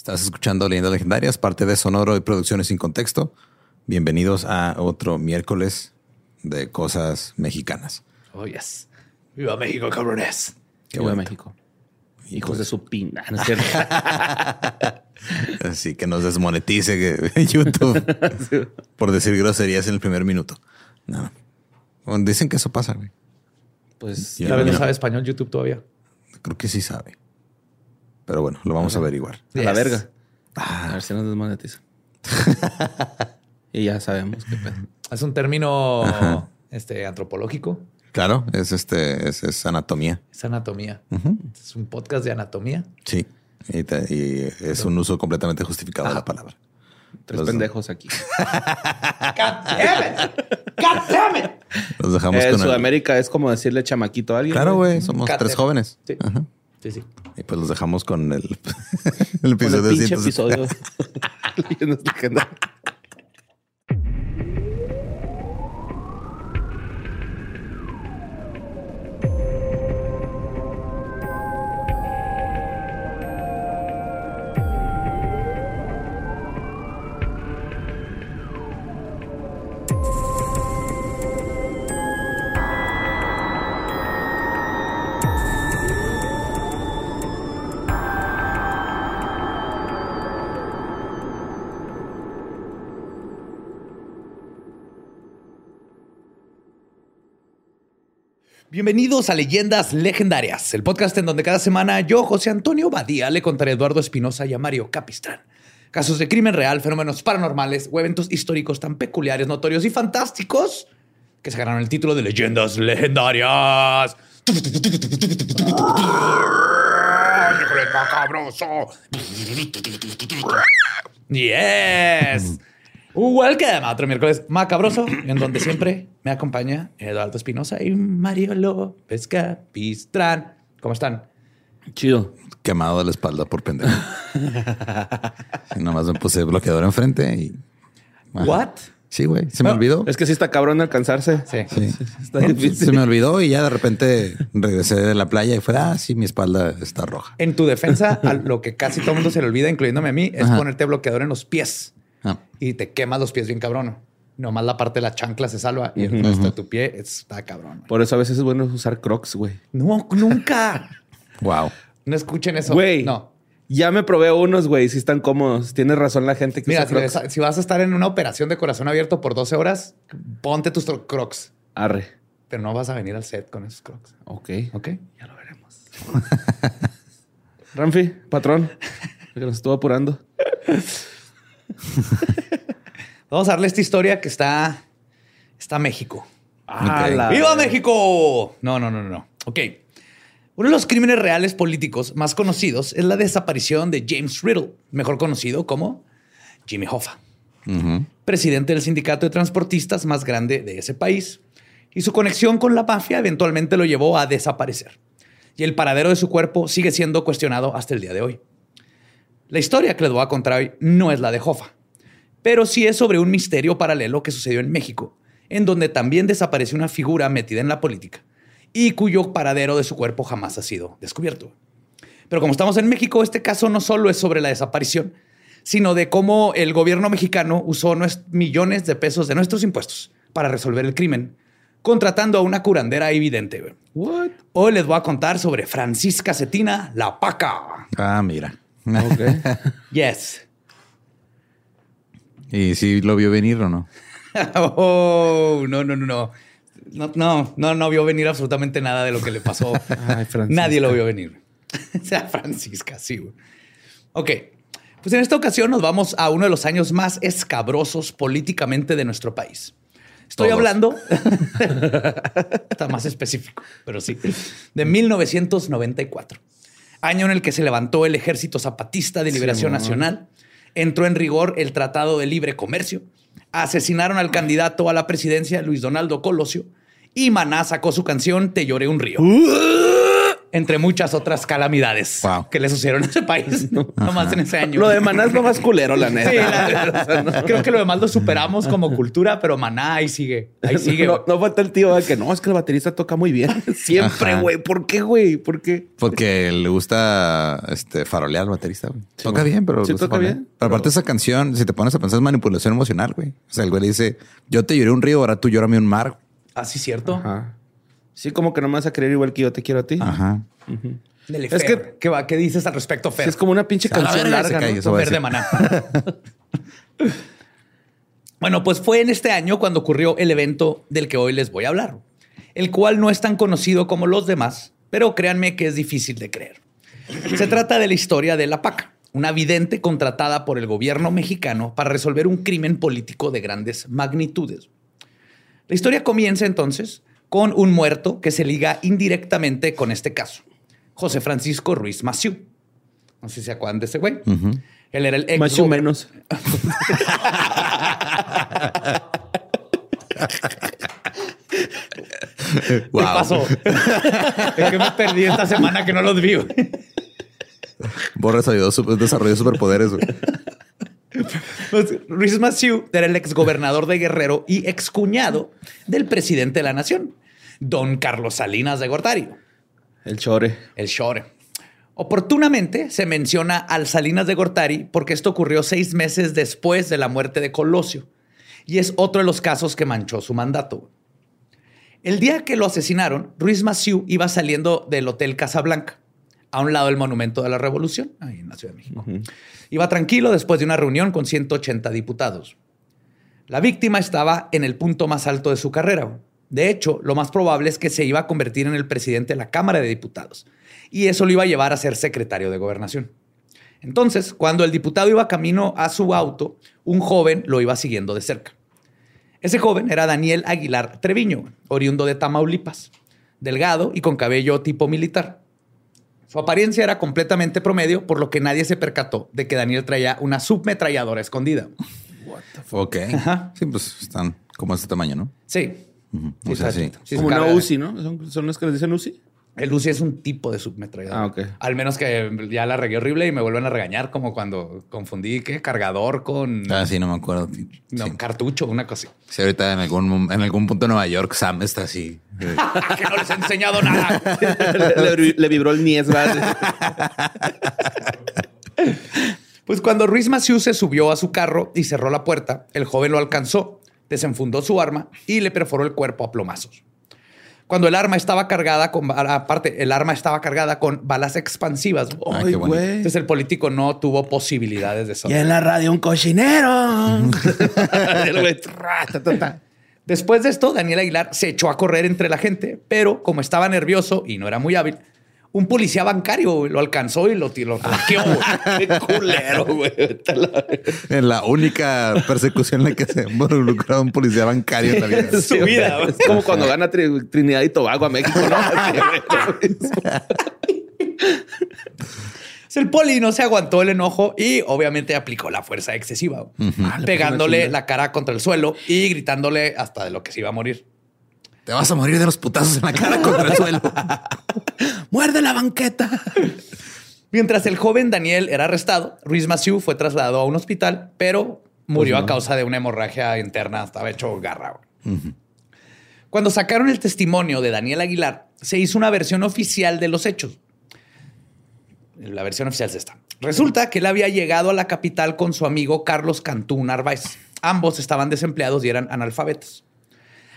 Estás escuchando Leyendas Legendarias, parte de Sonoro y Producciones sin Contexto. Bienvenidos a otro miércoles de cosas mexicanas. Oh, yes. Viva México, cabrones. Qué Viva bonito. México. Hijos de su pina. ¿no es cierto? Así que nos desmonetice YouTube por decir groserías en el primer minuto. No. Bueno, Dicen que eso pasa, güey. pues Ya tal vez no. sabe español YouTube todavía. Creo que sí sabe. Pero bueno, lo vamos a averiguar. Yes. A la verga. Ah. A ver si nos desmonetizan. y ya sabemos qué pedo. Es un término Ajá. este, antropológico. Claro, es este, es, es anatomía. Es anatomía. Es un podcast de anatomía. Sí. Y, te- y es un uso completamente justificado de la palabra. Tres Los- pendejos aquí. God damn it. God damn it. Los dejamos en con el- Sudamérica es como decirle chamaquito a alguien. Claro, güey, somos tres jóvenes. Sí. Ajá. Sí, sí. Y pues los dejamos con el, el Con episodio el pinche 170. episodio. Bienvenidos a Leyendas Legendarias, el podcast en donde cada semana yo, José Antonio Badía, le contaré a Eduardo Espinosa y a Mario Capistrán. Casos de crimen real, fenómenos paranormales o eventos históricos tan peculiares, notorios y fantásticos que se ganaron el título de Leyendas Legendarias. ¡Miércoles macabroso! Yes. Welcome a otro miércoles macabroso, en donde siempre me acompaña Eduardo Espinosa y Mario López Capistrán. ¿Cómo están? Chido. Quemado de la espalda por pendejo. Nomás me puse bloqueador enfrente y. Ajá. What? Sí, güey. Se me olvidó. Es que sí está cabrón alcanzarse. Sí. Sí. Está Se me olvidó y ya de repente regresé de la playa y fue, ah, sí, mi espalda está roja. En tu defensa, a lo que casi todo el mundo se le olvida, incluyéndome a mí, es Ajá. ponerte bloqueador en los pies Ah, y te quemas los pies bien cabrón. Nomás la parte de la chancla se salva y el resto de tu pie está cabrón. güey. Por eso a veces es bueno usar crocs, güey. No, nunca. wow. No escuchen eso. Güey. No. Ya me probé unos, güey. Si están cómodos. Tienes razón la gente que Mira, usa si, crocs. si vas a estar en una operación de corazón abierto por 12 horas, ponte tus crocs. Arre. Pero no vas a venir al set con esos crocs. Ok. ¿Ok? Ya lo veremos. Ramfi, patrón. Que nos estuvo apurando. Vamos a darle esta historia que está... Está México. Ah, la- ¡Viva México! No, no, no, no. Ok. Uno de los crímenes reales políticos más conocidos es la desaparición de James Riddle, mejor conocido como Jimmy Hoffa, presidente del sindicato de transportistas más grande de ese país. Y su conexión con la mafia eventualmente lo llevó a desaparecer. Y el paradero de su cuerpo sigue siendo cuestionado hasta el día de hoy. La historia que les voy a contar hoy no es la de Hoffa, pero sí es sobre un misterio paralelo que sucedió en México, en donde también desapareció una figura metida en la política y cuyo paradero de su cuerpo jamás ha sido descubierto. Pero como estamos en México, este caso no solo es sobre la desaparición, sino de cómo el gobierno mexicano usó millones de pesos de nuestros impuestos para resolver el crimen, contratando a una curandera evidente. What? Hoy les voy a contar sobre Francisca Cetina, la paca. Ah, mira. Ok. Yes. ¿Y si lo vio venir o no? Oh, no, no, no, no. No, no, no, no vio venir absolutamente nada de lo que le pasó. Ay. Nadie lo vio venir. O sea, Francisca, sí. güey. Ok. Pues en esta ocasión nos vamos a uno de los años más escabrosos políticamente de nuestro país. Estoy Todos. hablando, está más específico, pero sí, de 1994, año en el que se levantó el Ejército Zapatista de Liberación. Nacional, entró en rigor el Tratado de Libre Comercio, asesinaron al candidato a la presidencia Luis Donaldo Colosio y Maná sacó su canción Te lloré un río. Entre muchas otras calamidades Wow. que le sucedieron a ese país, nomás en ese año. Lo de Maná es lo más culero, la neta. Sí, la- creo que lo demás lo superamos como cultura, pero Maná ahí sigue, ahí sigue. No, no falta el tío que no, es que el baterista toca muy bien. Siempre, güey. ¿Por qué, güey? ¿Por qué? Porque le gusta este farolear al baterista, güey. Toca bien, pero. Sí, toca bien, Pero aparte esa canción, si te pones a pensar, es manipulación emocional, güey. O sea, el güey le dice, yo te lloré un río, ahora tú llórame un mar. Así cierto. Ajá. Sí, como que no me vas a creer igual que yo te quiero a ti. Ajá. Dele, Es Fer. que- ¿Qué, va? ¿Qué dices al respecto, Fer? Sí, es como una pinche A la canción se larga, cae, ¿no? Fer de. Maná. bueno, pues fue en este año cuando ocurrió el evento del que hoy les voy a hablar, el cual no es tan conocido como los demás, pero créanme que es difícil de creer. Se trata de la historia de la PACA, una vidente contratada por el gobierno mexicano para resolver un crimen político de grandes magnitudes. La historia comienza entonces con un muerto que se liga indirectamente con este caso, José Francisco Ruiz Maciú. No sé si se acuerdan de ese güey. Él era el ex Más o menos. ¿Qué Wow. pasó? es que me perdí esta semana que no los vi. desarrolló, su- desarrolló superpoderes, güey. Pues, Ruiz Maciú era el ex gobernador de Guerrero y ex cuñado del presidente de la nación, don Carlos Salinas de Gortari, El chore. el Shore. Oportunamente se menciona al Salinas de Gortari porque esto ocurrió seis meses después de la muerte de Colosio y es otro de los casos que manchó su mandato. El día que lo asesinaron, Ruiz Maciú iba saliendo del Hotel Casablanca, a un lado del Monumento de la Revolución, ahí en la Ciudad de México. Iba tranquilo después de una reunión con 180 diputados. La víctima estaba en el punto más alto de su carrera. De hecho, lo más probable es que se iba a convertir en el presidente de la Cámara de Diputados y eso lo iba a llevar a ser secretario de gobernación. Entonces, cuando el diputado iba camino a su auto, un joven lo iba siguiendo de cerca. Ese joven era Daniel Aguilar Treviño, oriundo de Tamaulipas, delgado y con cabello tipo militar. Su apariencia era completamente promedio, por lo que nadie se percató de que Daniel traía una submetralladora escondida. Ok. Ajá. Sí, pues están como este tamaño, ¿no? Sí. Sí, O sea, sí. sí Como una. UCI, ¿no? ¿Son, son los que les dicen UCI? El UCI es un tipo de submetralladora. Ah. Al menos que ya la regué horrible y me vuelven a regañar, como cuando confundí ¿qué? cargador con Ah, sí, no me acuerdo. no, Sí. cartucho, una cosa así. Sí, ahorita en algún, en algún punto de Nueva York, Sam está así. que no les he enseñado nada. le, le- le vibró el Nies, ¿verdad? Pues cuando Ruiz Maciú se subió a su carro y cerró la puerta, el joven lo alcanzó, desenfundó su arma y le perforó el cuerpo a plomazos. Cuando el arma estaba cargada con, aparte, el arma estaba cargada con balas expansivas. Ay, güey. Entonces el político no tuvo posibilidades de Y sobrevivir. en la radio un cochinero. Después de esto, Daniel Aguilar se echó a correr entre la gente, pero como estaba nervioso y no era muy hábil, un policía bancario güey, lo alcanzó y lo, güey. Qué culero, güey. Vete a la- En la única persecución en la que se ha involucrado un policía bancario en la vida. Su vida, güey. Es como cuando gana Tri- Trinidad y Tobago a México, ¿no? El poli no se aguantó el enojo y obviamente aplicó la fuerza excesiva, Ah, le pegándole la cara contra el suelo y gritándole hasta de lo que se iba a morir. Te vas a morir de los putazos en la cara contra el suelo. Muerde la banqueta. Mientras el joven Daniel era arrestado, Ruiz Maciú fue trasladado a un hospital, pero murió Pues no. a causa de una hemorragia interna. Estaba hecho garra. Cuando sacaron el testimonio de Daniel Aguilar, se hizo una versión oficial de los hechos. La versión oficial es esta. Resulta que él había llegado a la capital con su amigo Carlos Cantú Narváez. Ambos estaban desempleados y eran analfabetos.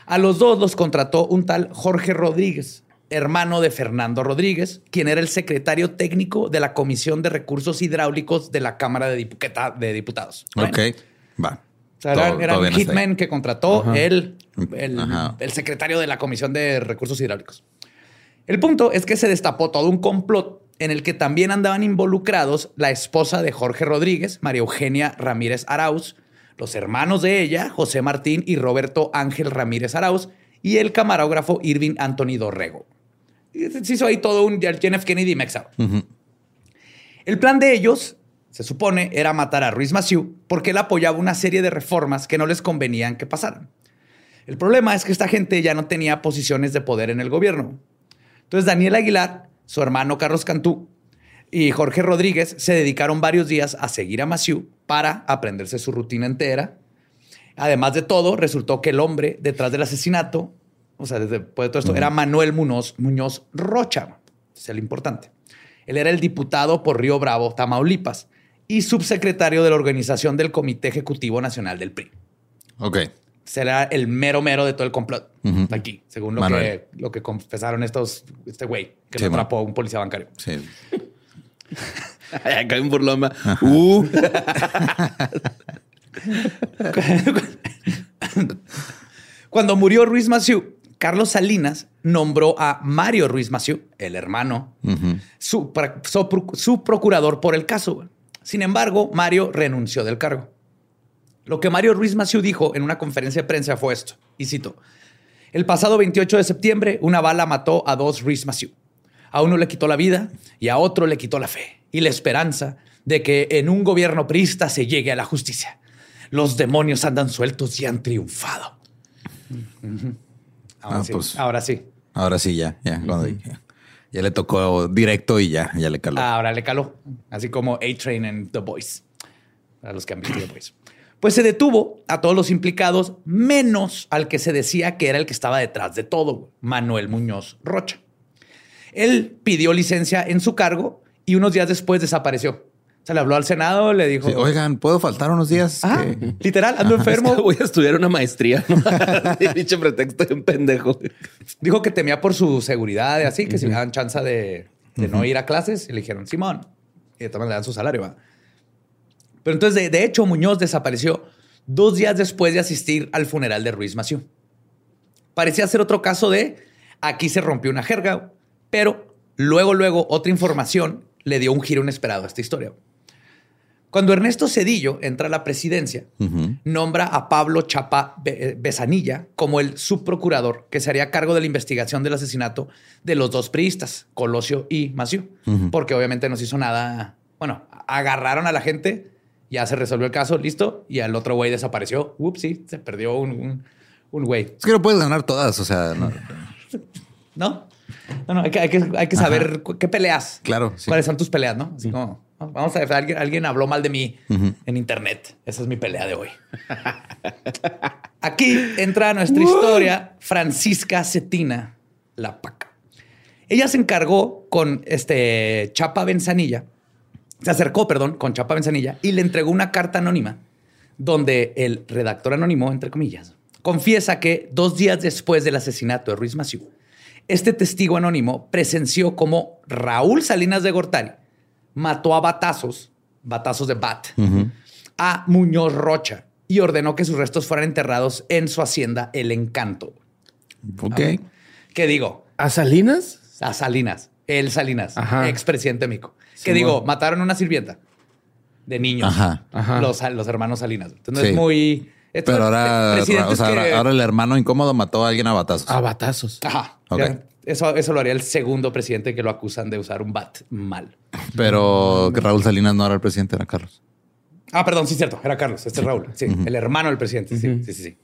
A los dos los contrató un tal Jorge Rodríguez, hermano de Fernando Rodríguez, quien era el secretario técnico de la Comisión de Recursos Hidráulicos de la Cámara de, Diputados. Bueno, Ok, va. o sea, Todo- todo ahí. hitmen que contrató el, el- Ajá. el secretario de la Comisión de Recursos Hidráulicos. El punto es que se destapó todo un complot en el que también andaban involucrados la esposa de Jorge Rodríguez, María Eugenia Ramírez Arauz, los hermanos de ella, José Martín y Roberto Ángel Ramírez Arauz, y el camarógrafo Irving Anthony Dorrego. Se hizo ahí todo un John F. Kennedy. El plan de ellos, se supone, era matar a Ruiz Maciú porque él apoyaba una serie de reformas que no les convenían que pasaran. El problema es que esta gente ya no tenía posiciones de poder en el gobierno. Entonces Daniel Aguilar su hermano Carlos Cantú y Jorge Rodríguez se dedicaron varios días a seguir a Maciú para aprenderse su rutina entera. Además de todo, resultó que el hombre detrás del asesinato, o sea, después de todo esto, era Manuel Muñoz, Muñoz Rocha. Es el importante. Él era el diputado por Río Bravo, Tamaulipas, y subsecretario de la organización del Comité Ejecutivo Nacional del PRI. Ok. Será el mero mero de todo el complot aquí, según lo que, lo que confesaron estos, este güey que Sí, lo atrapó un policía bancario. Sí. Acá un burloma. Uh. Cuando murió Ruiz Maciú, Carlos Salinas nombró a Mario Ruiz Maciú, el hermano, su, su su procurador por el caso. Sin embargo, Mario renunció del cargo. Lo que Mario Ruiz Maciú dijo en una conferencia de prensa fue esto, y cito, el pasado 28 de septiembre una bala mató a dos Ruiz Maciú. A uno le quitó la vida y a otro le quitó la fe y la esperanza de que en un gobierno priista se llegue a la justicia. Los demonios andan sueltos y han triunfado. Ahora, Ah, sí, pues. ahora sí. Ahora sí, ya, ya. le tocó directo y ya, ya le caló. Ahora le caló. Así como A-Train en The Boys. Para los que han visto The Boys. Pues se detuvo a todos los implicados, menos al que se decía que era el que estaba detrás de todo, Manuel Muñoz Rocha. Él pidió licencia en su cargo y unos días después desapareció. Se le habló al Senado, le dijo... Sí, Oigan, ¿puedo faltar unos días? Ah, Que- literal, ando enfermo. Voy a estudiar una maestría. ¿no? Dicho pretexto de un pendejo. Dijo que temía por su seguridad y así, que si le daban chance de, de no ir a clases, y le dijeron, Simón, y maneras le dan su salario. ¿va? Pero entonces, de, de hecho, Muñoz desapareció dos días después de asistir al funeral de Ruiz Maciú. Parecía ser otro caso de aquí se rompió una jerga, pero luego, luego, otra información le dio un giro inesperado a esta historia. Cuando Ernesto Cedillo entra a la presidencia, nombra a Pablo Chapa Be- eh, Besanilla como el subprocurador que se haría cargo de la investigación del asesinato de los dos priistas, Colosio y Maciú, porque obviamente no se hizo nada. Bueno, agarraron a la gente, ya se resolvió el caso, listo, y al otro güey desapareció. Ups, sí, se perdió un, un, un güey. Es que no puedes ganar todas, o sea, no. ¿No? No, no, hay que, hay que, hay que saber qué peleas. Claro, sí. ¿Cuáles son tus peleas, no? Así como, "Oh, vamos a ver, alguien, alguien habló mal de mí en internet. Esa es mi pelea de hoy. Aquí entra nuestra historia, Francisca Cetina, la paca. Ella se encargó con este Chapa Benzanilla, se acercó, perdón, con Chapa Benzanilla y le entregó una carta anónima donde el redactor anónimo, entre comillas, confiesa que dos días después del asesinato de Ruiz Maciú, este testigo anónimo presenció cómo Raúl Salinas de Gortari mató a batazos, batazos de bat, a Muñoz Rocha y ordenó que sus restos fueran enterrados en su hacienda El Encanto. Ok. ¿Qué digo? ¿A Salinas? A Salinas, el Salinas, expresidente Mico. Sí, que digo, bueno. mataron a una sirvienta de niños, Ajá. Ajá. Los, los hermanos Salinas. Entonces Sí. es muy... esto- Pero ahora, presidentes o sea, ahora, que- ahora el hermano incómodo mató a alguien a batazos. A batazos. Ajá. Ok. Ya, Eso, eso lo haría el segundo presidente que lo acusan de usar un bat mal. Pero que Raúl Salinas no era el presidente, era Carlos. Ah, perdón, sí, cierto. Era Carlos. Este es Raúl. Sí, el hermano del presidente. Sí, sí, sí, sí.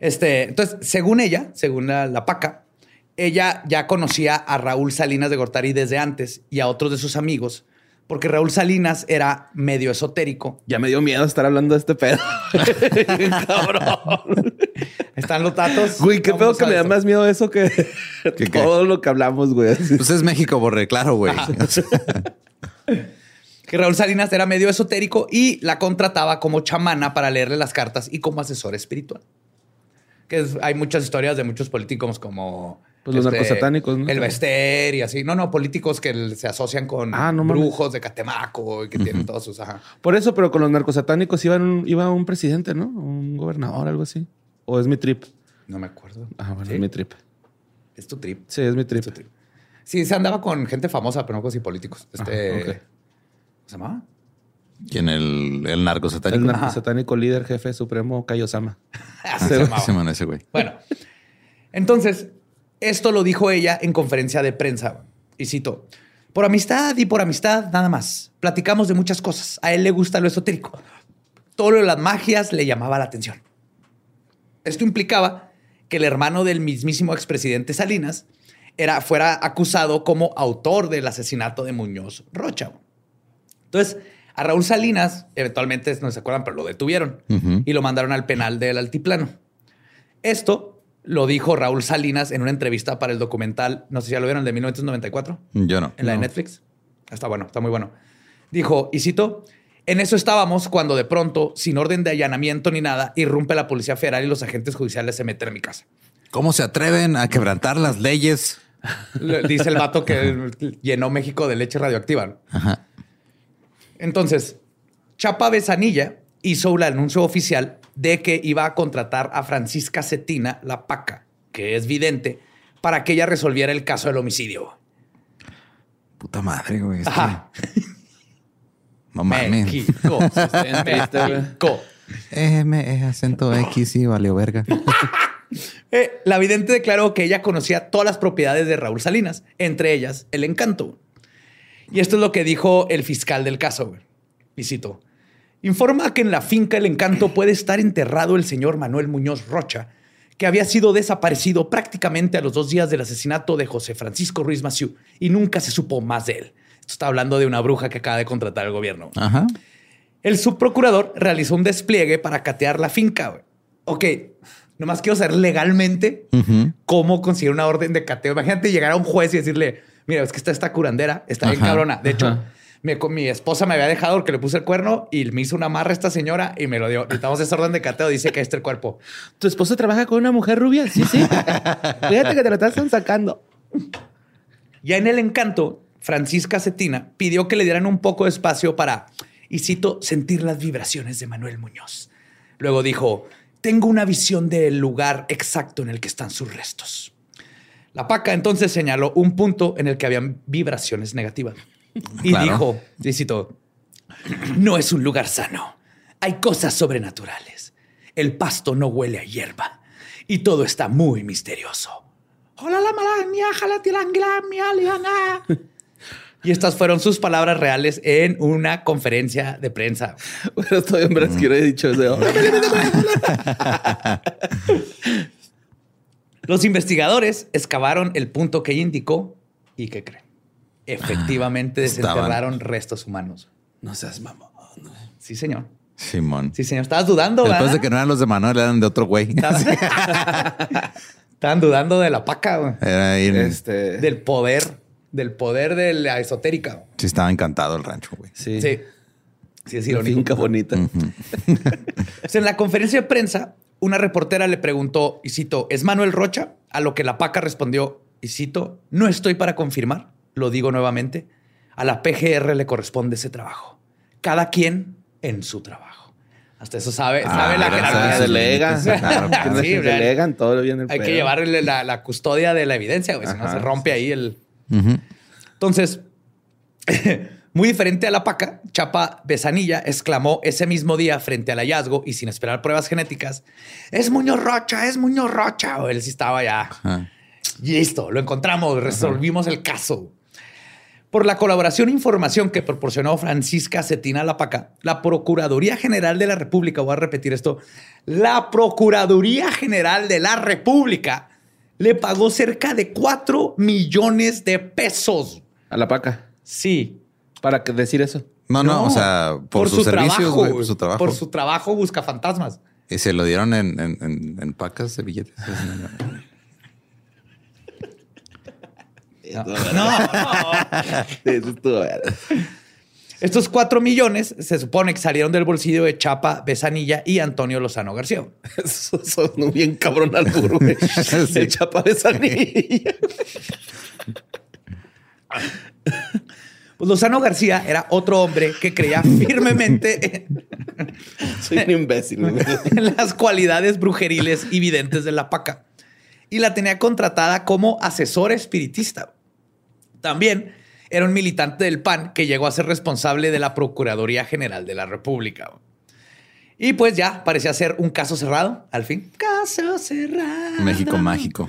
Este, entonces, según ella, según la, la paca, ella ya conocía a Raúl Salinas de Gortari desde antes y a otros de sus amigos, porque Raúl Salinas era medio esotérico. Ya me dio miedo estar hablando de este pedo. Cabrón. Están los datos. Güey, qué pedo que me da más miedo eso que ¿Qué, qué? todo lo que hablamos, güey. Pues es México, Borre, claro, güey. Que Raúl Salinas era medio esotérico y la contrataba como chamana para leerle las cartas y como asesor espiritual. Que es- hay muchas historias de muchos políticos como... este, Pues los narcosatánicos, ¿no? El Bester y así. No, no, políticos que se asocian con Ah, no mames. brujos de Catemaco y que tienen todos sus... Ajá. Por eso, pero con los narcosatánicos iba un, iba un presidente, ¿no? Un gobernador, algo así. O es mi trip. No me acuerdo. Ah, bueno, ¿Sí? es mi trip. Es tu trip. Sí, es mi trip. Es tu trip. Sí, se andaba con gente famosa, pero no con sí políticos. Este... Ajá. ¿Cómo se llamaba? ¿Quién? El, el narco El satánico. narcosatánico líder, jefe supremo, Kaiosama. Así se llamaba. Se llama ese güey. Bueno, entonces, esto lo dijo ella en conferencia de prensa. Y cito, por amistad y por amistad nada más. Platicamos de muchas cosas. A él le gusta lo esotérico. Todo lo de las magias le llamaba la atención. Esto implicaba que el hermano del mismísimo expresidente Salinas era, fuera acusado como autor del asesinato de Muñoz Rocha. Entonces, a Raúl Salinas, eventualmente, no se acuerdan, pero lo detuvieron y lo mandaron al penal del Altiplano. Esto lo dijo Raúl Salinas en una entrevista para el documental, no sé si ya lo vieron, de 1994. Yo no. En la de Netflix. Está bueno, está muy bueno. Dijo, y cito, en eso estábamos cuando de pronto, sin orden de allanamiento ni nada, irrumpe la Policía Federal y los agentes judiciales se meten en mi casa. ¿Cómo se atreven a quebrantar las leyes? Dice el vato que llenó México de leche radioactiva. Ajá. Entonces, Chapa Besanilla hizo un anuncio oficial de que iba a contratar a Francisca Cetina, la paca, que es vidente, para que ella resolviera el caso del homicidio. Puta madre, güey. Ajá. No mames. México. México. M es acento X y valió verga. Eh, la vidente declaró que ella conocía todas las propiedades de Raúl Salinas, entre ellas el encanto. Y esto es lo que dijo el fiscal del caso. Güey. Y cito, informa que en la finca El Encanto puede estar enterrado el señor Manuel Muñoz Rocha, que había sido desaparecido prácticamente a los dos días del asesinato de José Francisco Ruiz Maciú y nunca se supo más de él. Esto está hablando de una bruja que acaba de contratar el gobierno. Ajá. El subprocurador realizó un despliegue para catear la finca. Ok, nomás quiero saber legalmente cómo conseguir una orden de cateo. Imagínate llegar a un juez y decirle, mira, es que está esta curandera, está bien cabrona. De hecho, mi, mi esposa me había dejado porque le puse el cuerno y me hizo una marra esta señora y me lo dio. Necesitamos esa orden de cateo. Dice que este es el cuerpo. ¿Tu esposa trabaja con una mujer rubia? Sí, sí. Fíjate que te lo están sacando. Ya en el encanto, Francisca Cetina pidió que le dieran un poco de espacio para, y cito, sentir las vibraciones de Manuel Muñoz. Luego dijo, tengo una visión del lugar exacto en el que están sus restos. La paca entonces señaló un punto en el que habían vibraciones negativas. Y Claro. dijo, y cito, no es un lugar sano. Hay cosas sobrenaturales. El pasto no huele a hierba. Y todo está muy misterioso. Y estas fueron sus palabras reales en una conferencia de prensa. Pero estoy en verdad quiero he dicho eso. Los investigadores excavaron el punto que ella indicó y ¿qué creen? Efectivamente estaban- desenterraron restos humanos. No seas mamón. Sí, señor. Simón. Sí, señor. Estabas dudando, Después ¿verdad? de que no eran los de Manuel, eran de otro güey. Estabas- Estaban dudando de la paca, güey. Era ahí en- Este. Del poder, del poder de la esotérica. Sí, estaba encantado el rancho, güey. Sí. Sí. Sí, es irónico. finca bonita. Pues en la conferencia de prensa, una reportera le preguntó, y cito, ¿es Manuel Rocha? A lo que la paca respondió, y cito, no estoy para confirmar, lo digo nuevamente, a la PGR le corresponde ese trabajo. Cada quien en su trabajo. Hasta eso sabe, sabe la jerarquía. Se sus delega. límites, claro, Quienes claro. Sí, se delegan todo bien el Hay que llevarle la, la custodia de la evidencia, güey, si no se rompe ahí el... Entonces, muy diferente a la paca, Chapa Besanilla exclamó ese mismo día frente al hallazgo y sin esperar pruebas genéticas, es Muñoz Rocha, es Muñoz Rocha. O Él sí estaba ya Ajá. listo, lo encontramos, resolvimos el caso. Por la colaboración e información que proporcionó Francisca Cetina Lapaca, la Procuraduría General de la República, voy a repetir esto, la Procuraduría General de la República le pagó cerca de 4 millones de pesos. A la paca. Sí. Para que decir eso. No, no, o sea, por, sus servicios, trabajo, por su trabajo. Por su trabajo busca fantasmas. Y se lo dieron en, en, en, en pacas de billetes. No, verga. Estos 4 millones se supone que salieron del bolsillo de Chapa Besanilla y Antonio Lozano García. Eso son bien cabrón al burro, güey. Sí. El chapa de sanilla. Pues Lozano García era otro hombre que creía firmemente en, Soy un imbécil. en las cualidades brujeriles y videntes de la paca y la tenía contratada como asesor espiritista. También era un militante del PAN que llegó a ser responsable de la Procuraduría General de la República. Y pues ya parecía ser un caso cerrado, al fin. Caso cerrado. México mágico.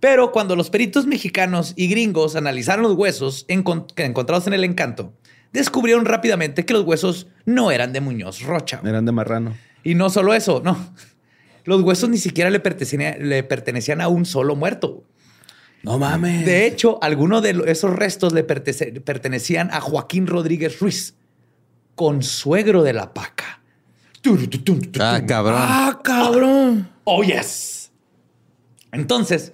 Pero cuando los peritos mexicanos y gringos analizaron los huesos encontrados en el encanto, descubrieron rápidamente que los huesos no eran de Muñoz Rocha. Eran de marrano. Y no solo eso, no. Los huesos ni siquiera le pertenecían, le pertenecían a un solo muerto. No mames. De hecho, algunos de esos restos le pertenecían a Joaquín Rodríguez Ruiz, consuegro de la paca. Ah, cabrón. Ah, cabrón. Oh, yes. Entonces,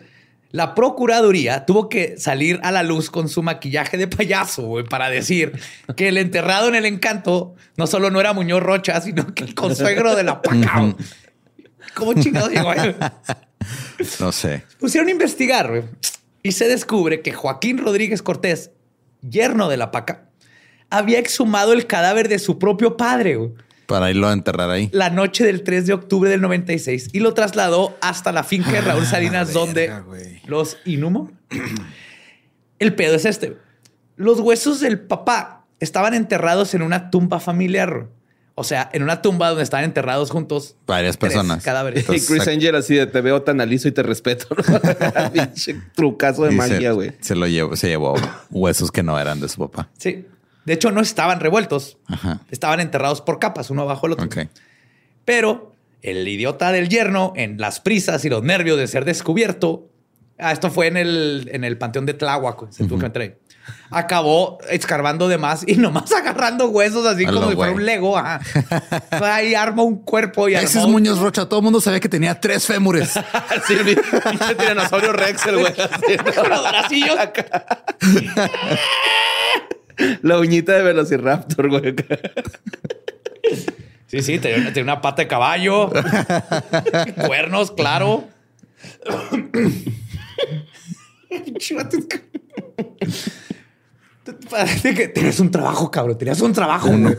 la Procuraduría tuvo que salir a la luz con su maquillaje de payaso güey, para decir que el enterrado en el encanto no solo no era Muñoz Rocha, sino que el consuegro de la paca. ¿Cómo chingados llegó ahí? No sé. Pusieron a investigar güey, y se descubre que Joaquín Rodríguez Cortés, yerno de la paca, había exhumado el cadáver de su propio padre. güey Para irlo a enterrar ahí. la noche del 3 de octubre del 96 y lo trasladó hasta la finca de Raúl Salinas, verga, donde los inhumó. El pedo es este. Los huesos del papá estaban enterrados en una tumba familiar. O sea, en una tumba donde estaban enterrados juntos Varias personas. cadáveres. Y Entonces, Chris sac- Angel así de te veo tan aliso y te respeto. trucazo de y magia, güey. se lo llevó, se llevó huesos que no eran de su papá. Sí. De hecho, no estaban revueltos. Ajá. Estaban enterrados por capas, uno abajo del otro. Ok. Pero el idiota del yerno, en las prisas y los nervios de ser descubierto, ah, esto fue en el, en el panteón de Tláhuac, se tuvo que meter ahí. Acabó escarbando de más y nomás agarrando huesos así A como si fuera un Lego. Ajá. Ahí arma un cuerpo y Ese armó es un- Muñoz Rocha. Todo el mundo sabía que tenía tres fémures. Sí, un pinche tiranosaurio Rex, el güey. así, con los. La uñita de Velociraptor, güey. Sí, sí, tenía, tenía una pata de caballo, cuernos, claro. Que tenías un trabajo, cabrón. Tenías un trabajo. güey.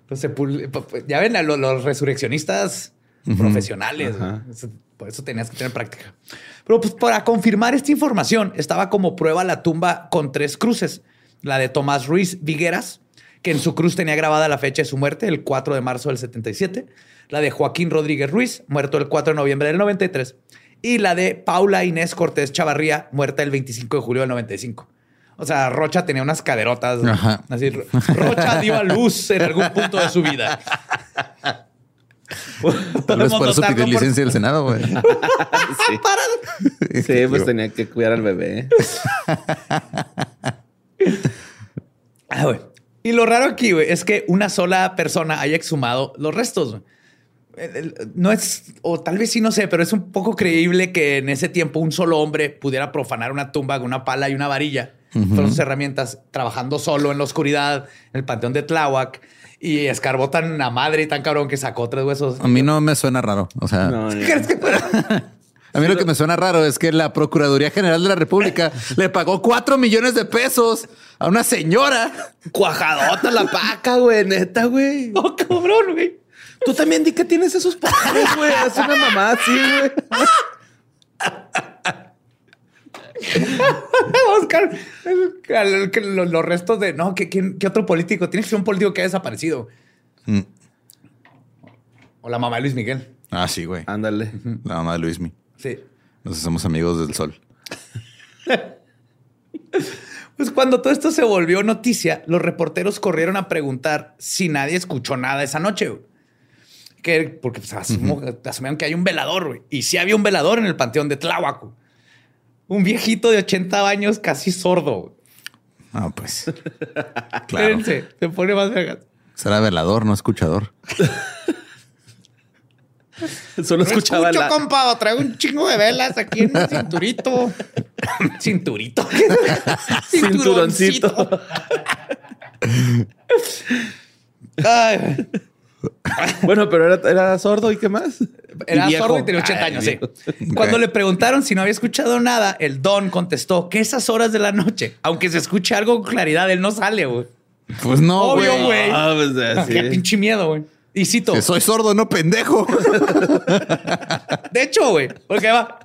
Entonces, pul- pa- pa- ya ven a los, resurreccionistas profesionales. Eso- Por eso tenías que tener práctica. Pero pues para confirmar esta información, estaba como prueba la tumba con tres cruces. La de Tomás Ruiz Vigueras, que en su cruz tenía grabada la fecha de su muerte, el 4 de marzo del 77. La de Joaquín Rodríguez Ruiz, muerto el 4 de noviembre del 93. Y la de Paula Inés Cortés Chavarría, muerta el 25 de julio del 95. O sea, Rocha tenía unas caderotas. Ajá. Así, Ro- Rocha dio a luz en algún punto de su vida. Tal vez por eso pidió licencia del Senado, güey. Sí. Sí, pues tenía que cuidar al bebé. Ah, güey. Y lo raro aquí, güey, es que una sola persona haya exhumado los restos. güey. No es, o tal vez sí, no sé, pero es un poco creíble que en ese tiempo un solo hombre pudiera profanar una tumba con una pala y una varilla, todas sus herramientas, trabajando solo en la oscuridad, en el panteón de Tláhuac, y escarbó tan a madre y tan cabrón que sacó tres huesos. A mí no me suena raro. O sea, No, no. ¿Crees que a mí lo que me suena raro es que la Procuraduría General de la República le pagó cuatro millones de pesos a una señora. Cuajadota la paca, güey. Neta, güey. No, cabrón, güey. Tú también di que tienes esos poderes, güey. Haz una mamá así, güey. Oscar, el- el- que los, los restos de no, ¿qué, quién- qué otro político? Tiene que ser un político que ha desaparecido. Mm. O la mamá de Luis Miguel. Ah, sí, güey. Ándale. La mamá de Luismi. Sí. Nos hacemos amigos del sol. Pues cuando todo esto se volvió noticia, los reporteros corrieron a preguntar si nadie escuchó nada esa noche. Que, porque pues, asumo- asumieron que hay un velador, güey. Y sí había un velador en el panteón de Tláhuac. güey. Un viejito de 80 años casi sordo. güey. Ah, pues. Claro. Espérense, se pone más vergas. Será velador, no escuchador. Solo escuchaba escucho, la... compa. Traigo un chingo de velas aquí en el cinturito. Cinturito. Cinturoncito. Ay, Bueno, pero era, era sordo y qué más. era sordo y tenía 80 Ay, años, sí. Cuando le preguntaron si no había escuchado nada, el Don contestó que esas horas de la noche, aunque se escuche algo con claridad, él no sale, güey. Pues no, Obvio, güey. Ah, pues. Qué pinche miedo, güey. Y cito. Que soy sordo, no pendejo. De hecho, güey, porque va.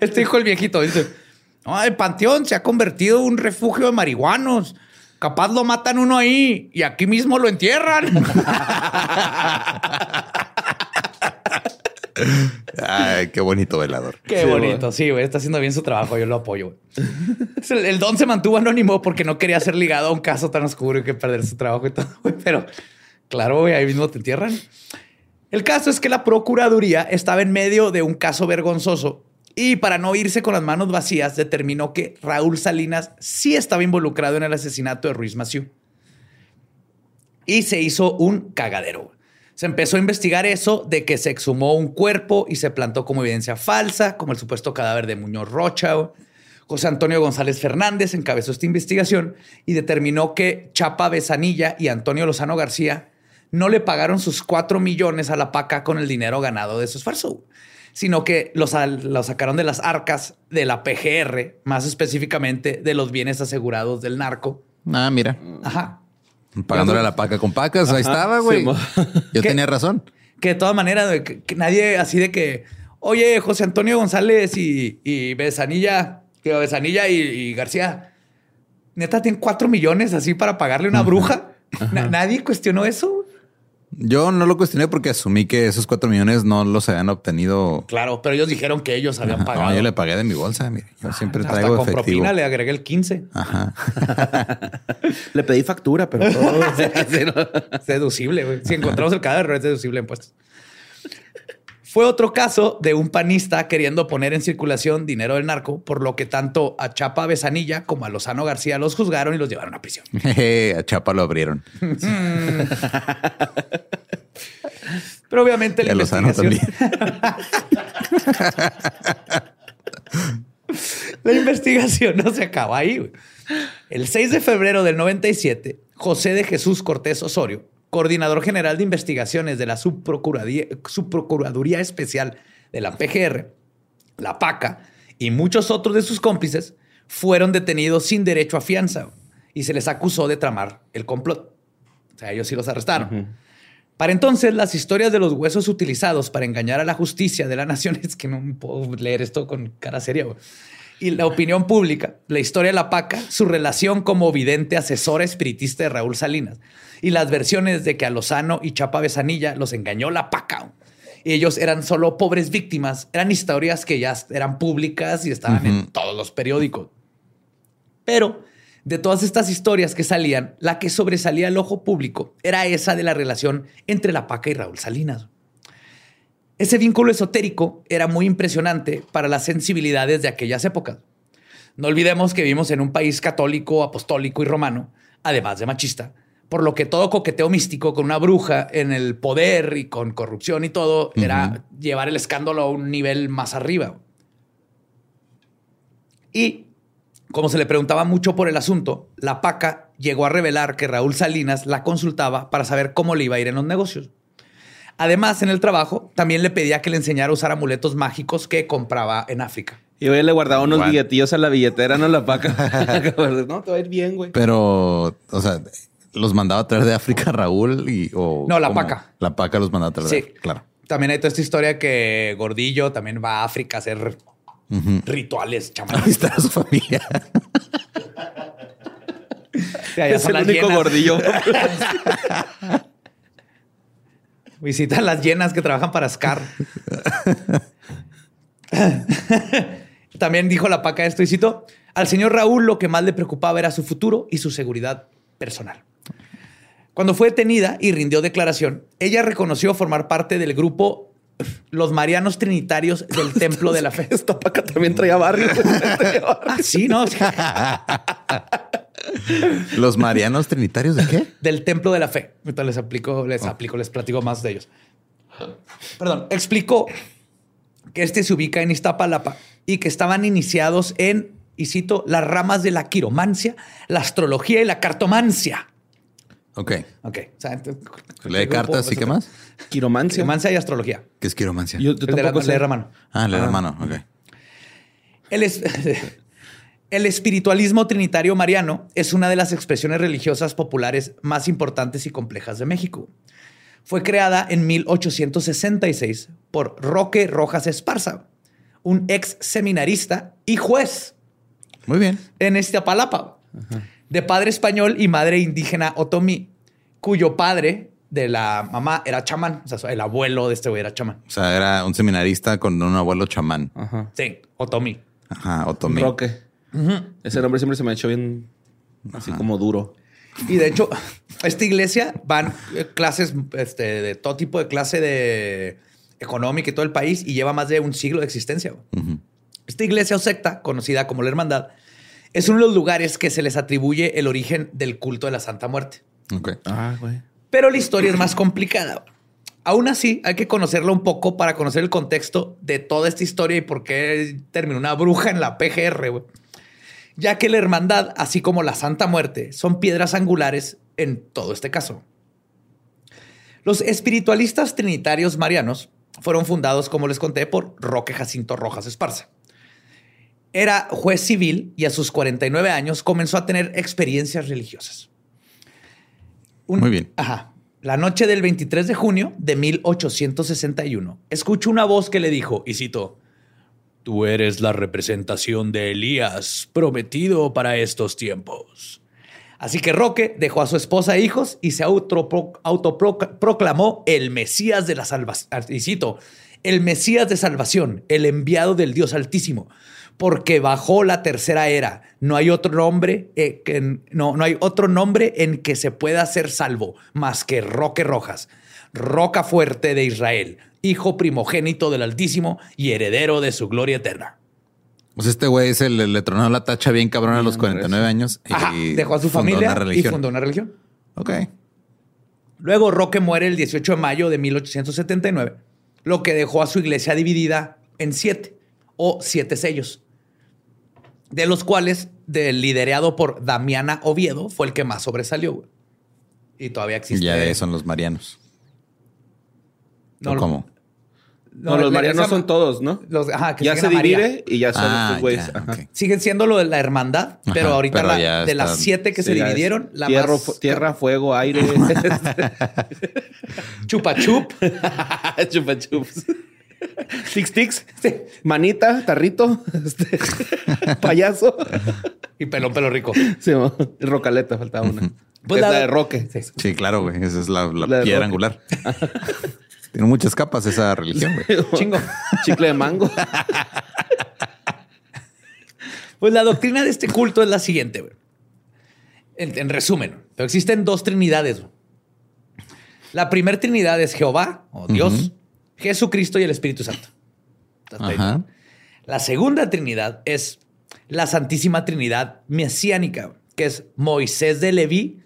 Este hijo el viejito dice: No, el panteón se ha convertido en un refugio de marihuanos. Capaz lo matan uno ahí y aquí mismo lo entierran. Ay, qué bonito velador. Qué Sí, bonito. Sí, güey, está haciendo bien su trabajo. Yo lo apoyo. güey. El, el don se mantuvo anónimo porque no quería ser ligado a un caso tan oscuro y que perder su trabajo y todo. güey. Pero claro, güey, ahí mismo te entierran. El caso es que la Procuraduría estaba en medio de un caso vergonzoso Y para no irse con las manos vacías, determinó que Raúl Salinas sí estaba involucrado en el asesinato de Ruiz Maciú. Y se hizo un cagadero. Se empezó a investigar eso de que se exhumó un cuerpo y se plantó como evidencia falsa, como el supuesto cadáver de Muñoz Rocha. José Antonio González Fernández encabezó esta investigación y determinó que Chapa Besanilla y Antonio Lozano García no le pagaron sus cuatro millones a la paca con el dinero ganado de su esfuerzo sino que los, sacaron de las arcas de la PGR, más específicamente de los bienes asegurados del narco. Ah, mira. Ajá. Pagándole a la paca con pacas, ahí estaba, güey. Yo tenía razón. Que de todas maneras, que, nadie así de que, oye, José Antonio González y, y Besanilla, que Besanilla y, García, neta, tienen cuatro millones así para pagarle una bruja. nadie cuestionó eso. Yo no lo cuestioné porque asumí que esos cuatro millones no los habían obtenido. Claro, pero ellos dijeron que ellos habían pagado. yo le pagué de mi bolsa. Mire, yo siempre traigo Hasta con propina le agregué el 15. Ajá. le pedí factura, pero todo es deducible. Si encontramos el cadáver, es deducible en impuestos. Fue otro caso de un panista queriendo poner en circulación dinero del narco, por lo que tanto a Chapa Besanilla como a Lozano García los juzgaron y los llevaron a prisión. a Chapa lo abrieron. Pero obviamente la investigación... la investigación no se acaba ahí. El 6 de febrero del 97, José de Jesús Cortés Osorio coordinador general de investigaciones de la Subprocuraduría, Especial de la PGR, la PACA, y muchos otros de sus cómplices fueron detenidos sin derecho a fianza y se les acusó de tramar el complot. O sea, ellos sí los arrestaron. Para entonces, las historias de los huesos utilizados para engañar a la justicia de la nación, es que no puedo leer esto con cara seria, y la opinión pública, la historia de la PACA, su relación como vidente asesora espiritista de Raúl Salinas y las versiones de que a Lozano y Chapa Besanilla los engañó la PACA. Y ellos eran solo pobres víctimas. Eran historias que ya eran públicas y estaban en todos los periódicos. Pero de todas estas historias que salían, la que sobresalía al ojo público era esa de la relación entre la PACA y Raúl Salinas. Ese vínculo esotérico era muy impresionante para las sensibilidades de aquellas épocas. No olvidemos que vivimos en un país católico, apostólico y romano, además de machista, por lo que todo coqueteo místico con una bruja en el poder y con corrupción y todo era llevar el escándalo a un nivel más arriba. Y como se le preguntaba mucho por el asunto, la PACA llegó a revelar que Raúl Salinas la consultaba para saber cómo le iba a ir en los negocios. Además, en el trabajo, también le pedía que le enseñara a usar amuletos mágicos que compraba en África. Y hoy le guardaba unos billetillos a la billetera, no la paca. no, te va a ir bien, güey. Pero, o sea, los mandaba a traer de África Raúl y o No, la paca. La paca los mandaba a traer. Sí, claro. También hay toda esta historia que Gordillo también va a África a hacer rituales chamanes. Está su familia. es el único gordillo. Visitan las llenas que trabajan para Scar. También dijo la paca esto y cito, al señor Raúl lo que más le preocupaba era su futuro y su seguridad personal. Cuando fue detenida y rindió declaración, ella reconoció formar parte del grupo Los Marianos Trinitarios del Templo de la Fe. Esta paca también traía barrio. Ah, sí, ¿no? ¿Los marianos trinitarios de qué? Del Templo de la Fe. Ahorita les aplico, les aplico, les platico más de ellos. Perdón, explicó que este se ubica en Iztapalapa y que estaban iniciados en, y cito, las ramas de la quiromancia, la astrología y la cartomancia. Ok. Ok. O sea, ¿Lee cartas y qué más? Quiromancia. Quiromancia y astrología. ¿Qué es quiromancia? Yo, tampoco sé. Leer mano. Ah, leer mano. Ok. Él es... El espiritualismo trinitario mariano es una de las expresiones religiosas populares más importantes y complejas de México. Fue creada en 1866 por Roque Rojas Esparza, un ex seminarista y juez. Muy bien. En Iztapalapa, de padre español y madre indígena otomí, cuyo padre de la mamá era chamán. O sea, el abuelo de este güey era chamán. O sea, era un seminarista con un abuelo chamán. Sí, otomí. Ajá, otomí. Roque. Ese nombre siempre se me ha hecho bien así como duro. Y de hecho, a esta iglesia van eh, clases este, de todo tipo de clase de económica y todo el país y lleva más de un siglo de existencia. Esta iglesia o secta, conocida como la Hermandad, es uno de los lugares que se les atribuye el origen del culto de la Santa Muerte. Ok. Ah, güey. Pero la historia es más complicada. Aún así, hay que conocerla un poco para conocer el contexto de toda esta historia y por qué terminó una bruja en la PGR, güey. Ya que la hermandad, así como la Santa Muerte, son piedras angulares en todo este caso. Los espiritualistas trinitarios marianos fueron fundados, como les conté, por Roque Jacinto Rojas Esparza. Era juez civil y a sus 49 años comenzó a tener experiencias religiosas. Un- Muy bien. Ajá. La noche del 23 de junio de 1861, escuchó una voz que le dijo, y cito, Tú eres la representación de Elías, prometido para estos tiempos. Así que Roque dejó a su esposa e hijos y se autopro- autoproclamó el Mesías de la salvación. Cito, el Mesías de salvación, el enviado del Dios Altísimo, porque bajó la tercera era. No hay otro nombre, eh, no, no hay otro nombre en que se pueda ser salvo más que Roque Rojas, roca fuerte de Israel, hijo primogénito del Altísimo y heredero de su gloria eterna. Pues este güey se le, le tronó la tacha bien cabrón a los 49 años. Y Ajá, dejó a su familia y fundó una religión. Ok. Luego Roque muere el 18 de mayo de 1879, lo que dejó a su iglesia dividida en siete o siete sellos, de los cuales, del liderado por Damiana Oviedo, fue el que más sobresalió. güey. Y todavía existe. Ya de son los marianos. No, ¿O lo- cómo? No, los le- marianos son todos, ¿no? los- ajá, que ya se divide y ya son Ah, estos güeyes. Siguen siendo lo de la hermandad, pero Ajá, ahorita pero la- ya de las siete que se Sí, dividieron, la tierra, más fu- tierra, fuego, aire. chupa chup. Chupa chups. Tix tix. Manita, tarrito, este, payaso. y pelón pelo rico. Sí, rocaleta, faltaba una. Pues es la- la de Roque. Sí. Sí, claro, güey. Esa es la, la La piedra angular. Tiene muchas capas esa religión, güey. Chingo. Chicle de mango. Pues la doctrina de este culto es la siguiente. güey. En, en resumen, pero existen dos trinidades. güey. La primera trinidad es Jehová o Dios. Jesucristo y el Espíritu Santo. Ajá. La segunda trinidad es la Santísima Trinidad mesiánica, que es Moisés de Leví.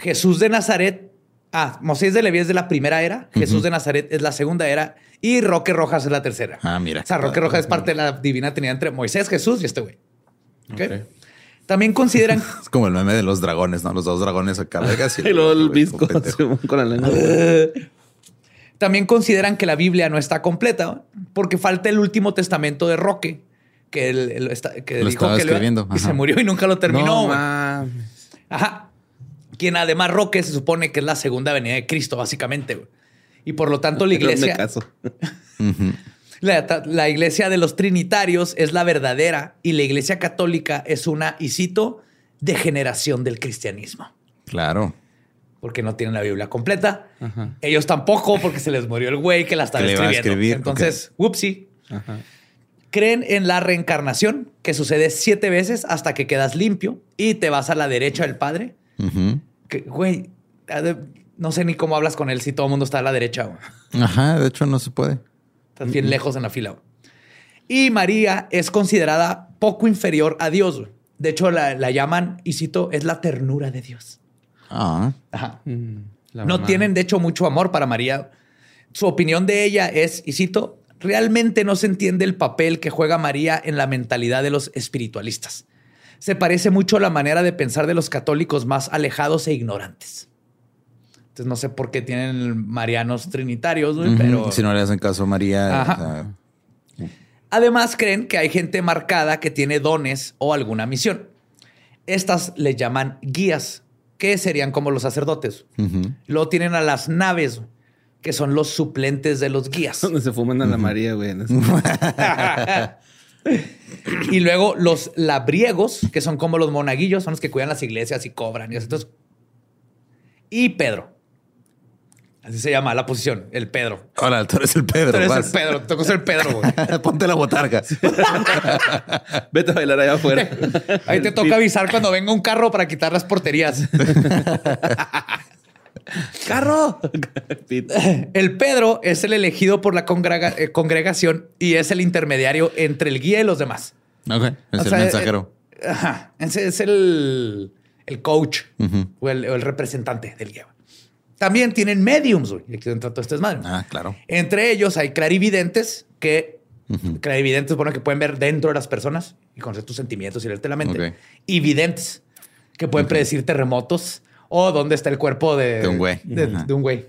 Jesús de Nazaret. Ah, Moisés de Leví es de la primera era, Jesús de Nazaret es la segunda era y Roque Rojas es la tercera. Ah, mira. O sea, Roque Rojas es parte de la divina trinidad entre Moisés, Jesús y este güey. ¿Ok? Ok. También consideran Es como el meme de los dragones, ¿no? Los dos dragones acá. Y luego el pendejo. con la lengua. También consideran que la Biblia no está completa porque falta el último testamento de Roque, que, él- él está- que Lo dijo estaba que lo escribiendo, y se ajá. murió y nunca lo terminó. No, güey. Ajá. Quien además Roque se supone que es la segunda venida de Cristo, básicamente. güey. Y por lo tanto la Me iglesia, caso. La, la iglesia de los trinitarios es la verdadera y la iglesia católica es una, y cito, degeneración del cristianismo. Claro. Porque no tienen la Biblia completa. Ajá. Ellos tampoco, porque se les murió el güey que la estaba escribiendo. escribir, Entonces, whoopsie. Ajá. Creen en la reencarnación, que sucede siete veces hasta que quedas limpio y te vas a la derecha del Padre. Ujú. Que, güey, no sé ni cómo hablas con él si todo el mundo está a la derecha. güey. Ajá, de hecho no se puede. Estás bien lejos en la fila. güey. Y María es considerada poco inferior a Dios. güey. De hecho, la, la llaman, y cito, es la ternura de Dios. Ah, Ajá. Mm, la No mamá. tienen, de hecho, mucho amor para María. Su opinión de ella es, y cito, realmente no se entiende el papel que juega María en la mentalidad de los espiritualistas. Se parece mucho a la manera de pensar de los católicos más alejados e ignorantes. Entonces no sé por qué tienen marianos trinitarios, güey, ujú. pero... si no le hacen caso a María, Ajá. o sea, Además, creen que hay gente marcada que tiene dones o alguna misión. Estas le llaman guías, que serían como los sacerdotes. ujú. Luego tienen a las naves, que son los suplentes de los guías. Donde se fuman a la María, güey. y luego los labriegos, que son como los monaguillos, son los que cuidan las iglesias y cobran. Y, eso. Entonces, y Pedro. Así se llama la posición, el Pedro. Hola, tú eres el Pedro. Tú eres el. Pedro, te tocó ser Pedro. güey. Ponte la botarga. Vete a bailar allá afuera. Ahí te toca avisar cuando venga un carro para quitar las porterías. ¡Carro! El Pedro es el elegido por la congrega- eh, congregación y es el intermediario entre el guía y los demás. Ok. Es O el sea, mensajero. eh, ajá. Ese es el, el coach o, el, o el representante del guía. También tienen mediums, güey. y Aquí entra todo este desmadre. Ah, claro. Entre ellos hay clarividentes que clarividentes, bueno, que pueden ver dentro de las personas y conocer tus sentimientos y leerte la mente. Ok. Y videntes que pueden predecir terremotos o dónde está el cuerpo de, De un güey. De, un güey.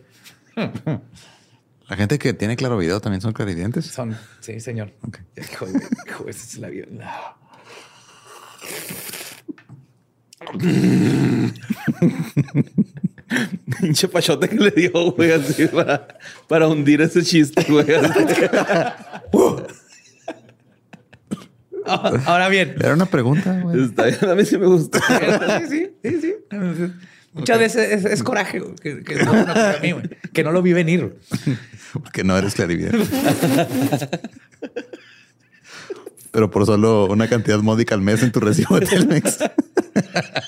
La gente que tiene claro video también son clarividentes. Son, sí, señor. Ok. Hijo, de- hijo, esa es la vida. No. Pinche pachote que le dio, güey, así para, para hundir ese chiste, güey. Ahora bien, Era una pregunta, güey. Está bien, a mí sí me gustó. sí, sí, sí, sí. Muchas veces es, es coraje que, que no, no, mí, que no lo vi venir. Porque no eres clarividente. Pero por solo una cantidad módica al mes en tu recibo de Telmex.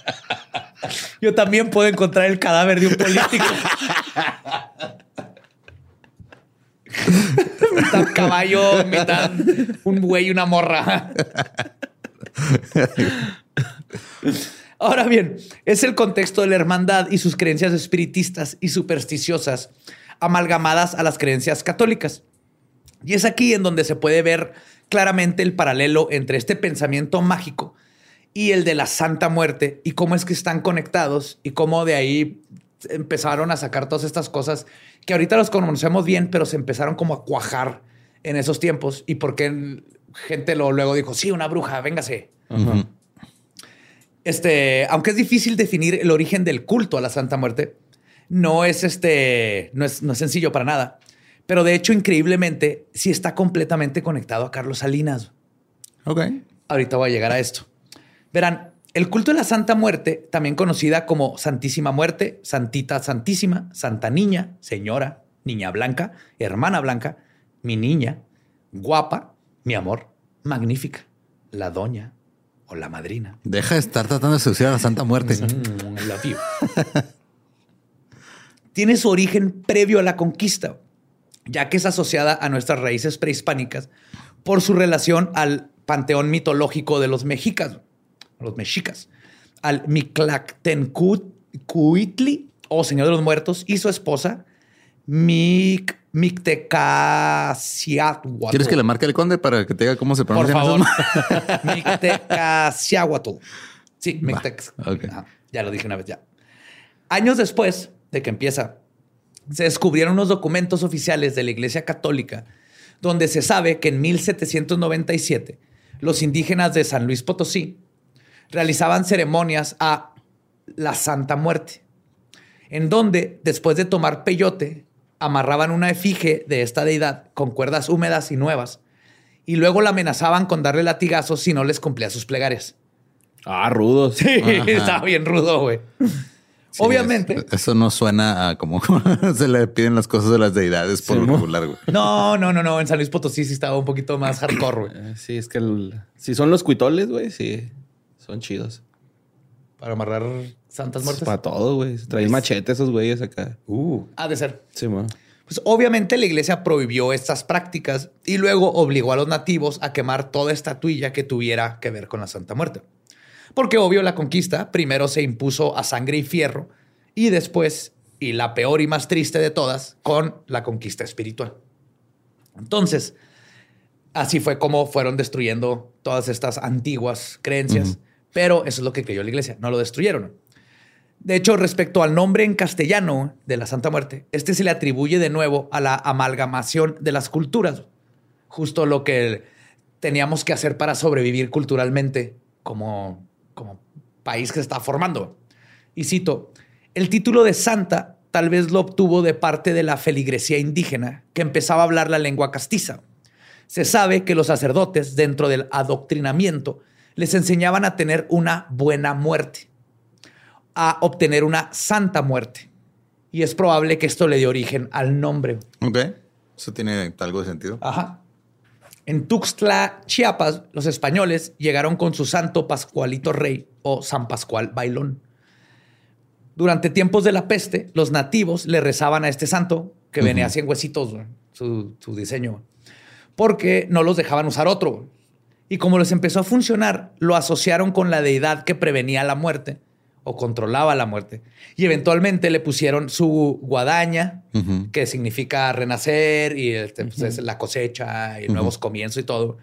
Yo también puedo encontrar el cadáver de un político. mitad caballo, mitad un buey y una morra. Ahora bien, es el contexto de la hermandad y sus creencias espiritistas y supersticiosas amalgamadas a las creencias católicas. Y es aquí en donde se puede ver claramente el paralelo entre este pensamiento mágico y el de la Santa Muerte y cómo es que están conectados y cómo de ahí empezaron a sacar todas estas cosas que ahorita los conocemos bien, pero se empezaron como a cuajar en esos tiempos y porque gente lo, luego dijo, sí, una bruja, véngase. Ajá. Este, aunque es difícil definir el origen del culto a la Santa Muerte, no es este, no es, no es sencillo para nada. Pero de hecho, increíblemente, sí está completamente conectado a Carlos Salinas. Ok. Ahorita voy a llegar a esto. Verán, el culto de la Santa Muerte, también conocida como Santísima Muerte, Santita Santísima, Santa Niña, Señora, Niña Blanca, Hermana Blanca, mi niña, guapa, mi amor, magnífica, la doña o la madrina. Deja de estar tratando de seducir a la Santa Muerte. Mm. Tiene su origen previo a la conquista, ya que es asociada a nuestras raíces prehispánicas por su relación al panteón mitológico de los mexicas, los mexicas, al Mictlactencuitli, o Señor de los Muertos, y su esposa, Mic Mictecaciatl. ¿Quieres que le marque el conde para que te diga cómo se Por pronuncia? favor. Mictecaciahuatl. Sí, Mictex. ya lo dije una vez ya. Años después de que empieza, se descubrieron unos documentos oficiales de la Iglesia Católica donde se sabe que en 1797 los indígenas de San Luis Potosí realizaban ceremonias a la Santa Muerte, en donde después de tomar peyote amarraban una efigie de esta deidad con cuerdas húmedas y nuevas y luego la amenazaban con darle latigazos si no les cumplía sus plegarias. Ah, rudos. Sí, Ajá. estaba bien rudo, güey. Sí, Obviamente. es- eso no suena a como se le piden las cosas de las deidades por Sí, lo ¿no? regular, güey. No, no, no, no. En San Luis Potosí sí estaba un poquito más hardcore, güey. Eh, Sí, es que el- si son los cuitoles, güey, sí, son chidos. Para amarrar santas muertes. Para todo, güey. Traen machete esos güeyes acá. Uh, ha de ser. Sí, man. Pues obviamente la iglesia prohibió estas prácticas y luego obligó a los nativos a quemar toda estatuilla que tuviera que ver con la Santa Muerte. Porque obvio la conquista primero se impuso a sangre y fierro y después, y la peor y más triste de todas, con la conquista espiritual. Entonces, así fue como fueron destruyendo todas estas antiguas creencias, pero eso es lo que creyó la iglesia, no lo destruyeron. De hecho, respecto al nombre en castellano de la Santa Muerte, este se le atribuye de nuevo a la amalgamación de las culturas, justo lo que teníamos que hacer para sobrevivir culturalmente como, como país que se está formando. Y cito, el título de santa tal vez lo obtuvo de parte de la feligresía indígena que empezaba a hablar la lengua castiza. Se sabe que los sacerdotes, dentro del adoctrinamiento, les enseñaban a tener una buena muerte, a obtener una santa muerte. Y es probable que esto le dio origen al nombre. Ok. Eso tiene algo de sentido. Ajá. En Tuxtla, Chiapas, los españoles llegaron con su santo Pascualito Rey o San Pascual Bailón. Durante tiempos de la peste, los nativos le rezaban a este santo que venía así en huesitos, güey, su, su diseño, porque no los dejaban usar otro. Y como les empezó a funcionar, lo asociaron con la deidad que prevenía la muerte o controlaba la muerte. Y eventualmente le pusieron su guadaña, que significa renacer y este, pues, es la cosecha y nuevos comienzos y todo.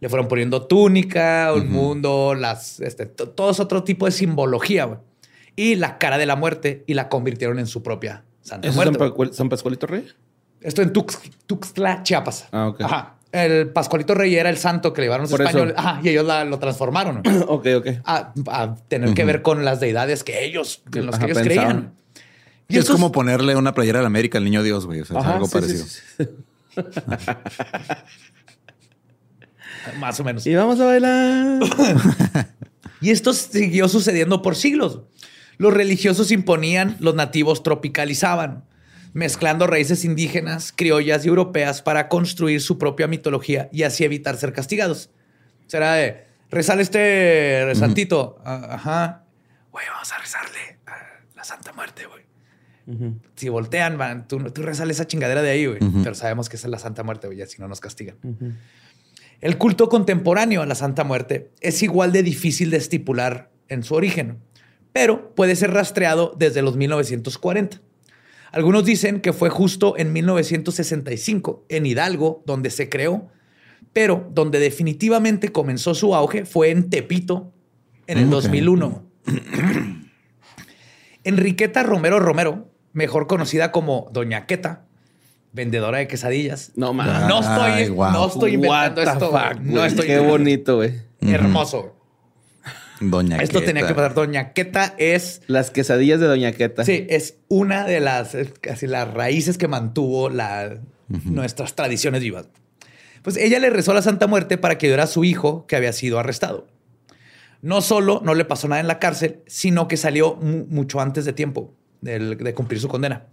Le fueron poniendo túnica, un mundo, las, este, to- todo es otro tipo de simbología. Y la cara de la muerte y la convirtieron en su propia Santa ¿Eso es San, Muerte. San Pascualito Rey? Esto en Tux- Tuxtla, Chiapas. Ah, ok. Ajá. El Pascualito Rey era el santo que le llevaron los Por eso. españoles. Ajá, y ellos la- lo transformaron. ok, ok. a, a tener que ver con las deidades que ellos, en los que ellos pensaban. creían. Y es estos- como ponerle una playera de la América al niño Dios, güey. O sea, es algo sí, parecido. sí, sí, sí. Más o menos. Y vamos a bailar. Y esto siguió sucediendo por siglos. Los religiosos imponían, los nativos tropicalizaban, mezclando raíces indígenas, criollas y europeas para construir su propia mitología y así evitar ser castigados. Será de, rezale este. Ah, Ajá. Güey, vamos a rezarle a la Santa Muerte, güey. Si voltean, tú, tú rezale esa chingadera de ahí, güey. Pero sabemos que esa es la Santa Muerte, güey, si no nos castigan. El culto contemporáneo a la Santa Muerte es igual de difícil de estipular en su origen, pero puede ser rastreado desde los 1940. Algunos dicen que fue justo en 1965, en Hidalgo, donde se creó, pero donde definitivamente comenzó su auge fue en Tepito, en el Ok. 2001. Enriqueta Romero Romero, mejor conocida como Doña Queta, vendedora de quesadillas. No mames. No estoy, Ay, no estoy inventando esto. güey. fuck, no güey. estoy Qué bonito, güey. Hermoso. Doña Esto tenía que pasar. Doña Queta es, Las quesadillas de Doña Queta. sí, es una de las, casi las raíces que mantuvo la, nuestras tradiciones vivas. Pues ella le rezó a la Santa Muerte para que ayudara a su hijo que había sido arrestado. No solo no le pasó nada en la cárcel, sino que salió mu- mucho antes de tiempo de cumplir su condena.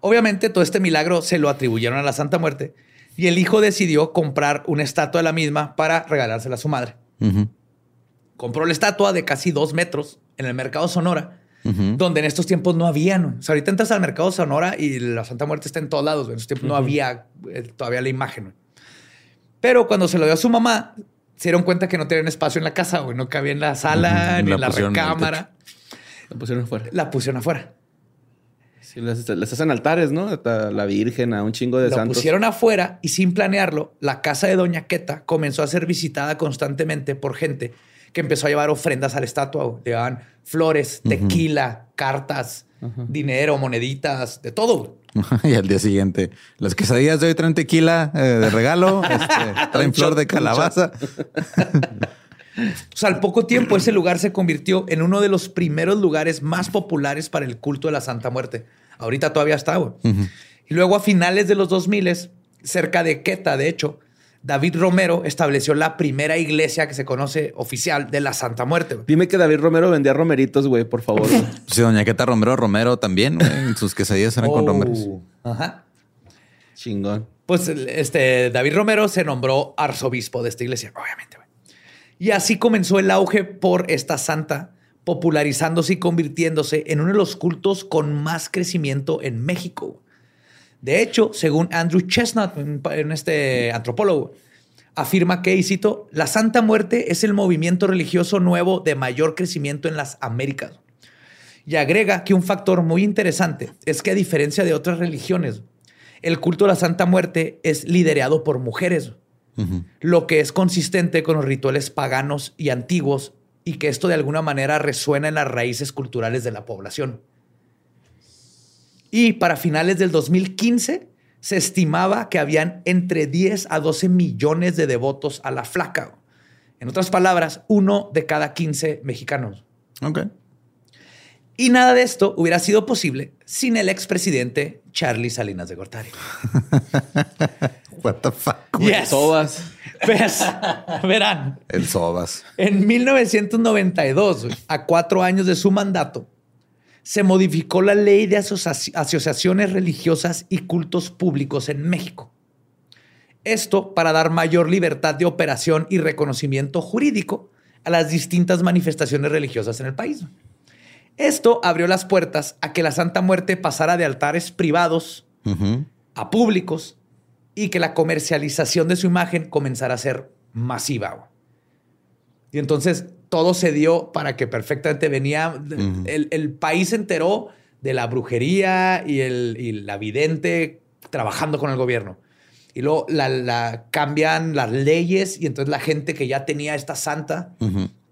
Obviamente todo este milagro se lo atribuyeron a la Santa Muerte y el hijo decidió comprar una estatua de la misma para regalársela a su madre. Compró la estatua de casi dos metros en el mercado Sonora, donde en estos tiempos no había. ¿no? O sea, ahorita entras al mercado Sonora y la Santa Muerte está en todos lados. En esos tiempos no había eh, todavía la imagen. Pero cuando se lo dio a su mamá, se dieron cuenta que no tenían espacio en la casa, güey. No cabía en la sala, ni la en la recámara. La pusieron afuera. La pusieron afuera. Sí, les, les hacen altares, ¿no? A la Virgen, a un chingo de Lo santos. pusieron afuera y sin planearlo, la casa de Doña Queta comenzó a ser visitada constantemente por gente que empezó a llevar ofrendas a la estatua. güey. Llevaban flores, tequila, cartas, dinero, moneditas, de todo. Y al día siguiente, las quesadillas de hoy traen tequila eh, de regalo, este, traen flor de calabaza. O sea, al poco tiempo ese lugar se convirtió en uno de los primeros lugares más populares para el culto de la Santa Muerte. Ahorita todavía está, güey. Y luego a finales de los 2000, cerca de Queta, de hecho, David Romero estableció la primera iglesia que se conoce oficial de la Santa Muerte. Dime que David Romero vendía romeritos, güey, por favor. Sí, doña Queta Romero Romero también, güey, en sus quesadillas eran con Oh. romeros. Ajá. Chingón. Pues este David Romero se nombró arzobispo de esta iglesia, obviamente. güey. Y así comenzó el auge por esta santa, popularizándose y convirtiéndose en uno de los cultos con más crecimiento en México. De hecho, según Andrew Chestnut, un, este antropólogo, afirma que, y cito, la Santa Muerte es el movimiento religioso nuevo de mayor crecimiento en las Américas. Y agrega que un factor muy interesante es que a diferencia de otras religiones, el culto a la Santa Muerte es liderado por mujeres, lo que es consistente con los rituales paganos y antiguos y que esto de alguna manera resuena en las raíces culturales de la población. Y para finales del 2015 se estimaba que habían entre 10 a 12 millones de devotos a la flaca. En otras palabras, uno de cada 15 mexicanos. Ok. Y nada de esto hubiera sido posible sin el expresidente Charlie Salinas de Gortari. What the fuck. Yes. Sobas. ¿Ves? Verán, El Sobas. en 1992, a cuatro años de su mandato, se modificó la ley de asocia- asociaciones religiosas y cultos públicos en México. Esto para dar mayor libertad de operación y reconocimiento jurídico a las distintas manifestaciones religiosas en el país. Esto abrió las puertas a que la Santa Muerte pasara de altares privados a públicos y que la comercialización de su imagen comenzara a ser masiva. Y entonces todo se dio para que perfectamente venía, el, el país se enteró de la brujería y, el, y la vidente trabajando con el gobierno. Y luego la, la- cambian las leyes y entonces la gente que ya tenía esta santa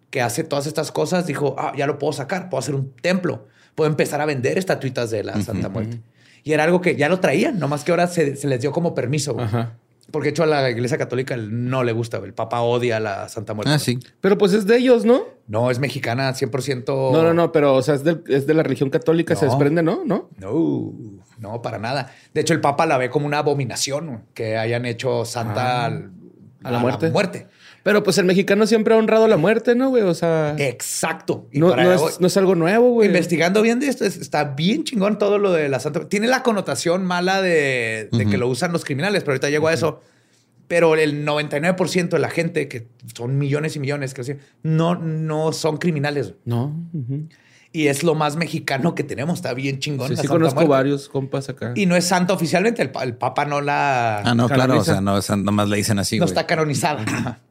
que hace todas estas cosas dijo, ah, ya lo puedo sacar, puedo hacer un templo, puedo empezar a vender estatuitas de la Santa Muerte. Y era algo que ya lo traían, nomás que ahora se, se les dio como permiso. Ajá. Porque de hecho a la iglesia católica no le gusta, el Papa odia a la Santa Muerte. Ah, sí. Pero pues es de ellos, ¿no? No, es mexicana 100%. No, no, no, pero o sea, es, del- es de la religión católica, se desprende, ¿no? ¿No? No, no, para nada. De hecho, el Papa la ve como una abominación que hayan hecho santa Ah, al- a la muerte. muerte. Pero pues el mexicano siempre ha honrado la muerte, ¿no, güey? O sea, Exacto. Y no, para- no es, no es algo nuevo, güey. Investigando bien de esto, es- está bien chingón todo lo de la Santa. Tiene la connotación mala de, de que lo usan los criminales, pero ahorita llego a eso. Pero el 99% de la gente, que son millones y millones, que no, no son criminales. No. Y es lo más mexicano que tenemos. Está bien chingón. Sí, la sí Santa conozco Muerte. varios compas acá. Y no es santa oficialmente. El, el Papa no la. Ah, no, claro. O sea, no, sea, nomás le dicen así, no güey. está canonizada.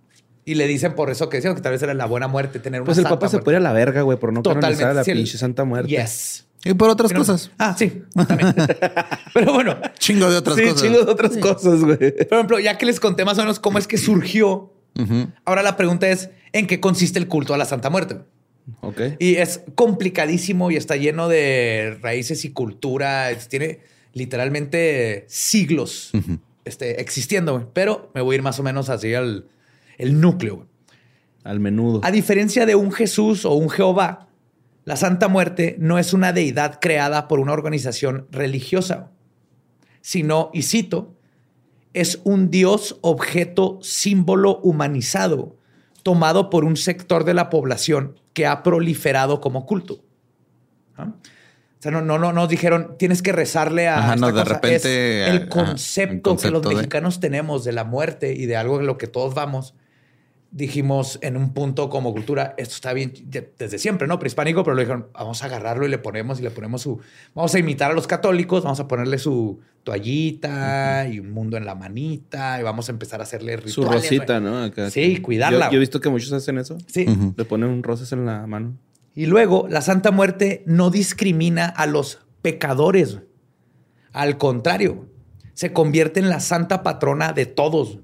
Y le dicen por eso que decían que tal vez era la buena muerte tener una Pues el santa papá se muerte. puede ir a la verga, güey, por no Totalmente. canonizar a la Sí, el- pinche Santa Muerte. Yes. Y por otras Pero- cosas. Ah, sí, también. Pero bueno, Chingo de otras sí, cosas. chingo de otras cosas, güey. por ejemplo, ya que les conté más o menos cómo es que surgió, Ujú. ahora la pregunta es, ¿en qué consiste el culto a la Santa Muerte? Ok. Y es complicadísimo y está lleno de raíces y cultura. Es- tiene literalmente siglos este, existiendo, güey. pero me voy a ir más o menos así al el núcleo. güey. Al menudo. A diferencia de un Jesús o un Jehová, la Santa Muerte no es una deidad creada por una organización religiosa, sino, y cito, es un dios objeto símbolo humanizado tomado por un sector de la población que ha proliferado como culto. ¿Ah? O sea, no, no, no nos dijeron, tienes que rezarle a. Ajá, esta no, de cosa". repente, Es ajá, el concepto, que los de- mexicanos tenemos de la muerte y de algo en lo que todos vamos. Dijimos en un punto como cultura, esto está bien de- desde siempre, ¿no? Prehispánico, pero le dijeron, vamos a agarrarlo y le ponemos y le ponemos su. Vamos a imitar a los católicos, vamos a ponerle su toallita y un mundo en la manita y vamos a empezar a hacerle rituales. Su rosita. ¿no? Acá. Sí, cuidarla, Yo, yo he visto que muchos hacen eso. Sí. Le ponen rosas en la mano. Y luego, la Santa Muerte no discrimina a los pecadores. Al contrario, se convierte en la santa patrona de todos.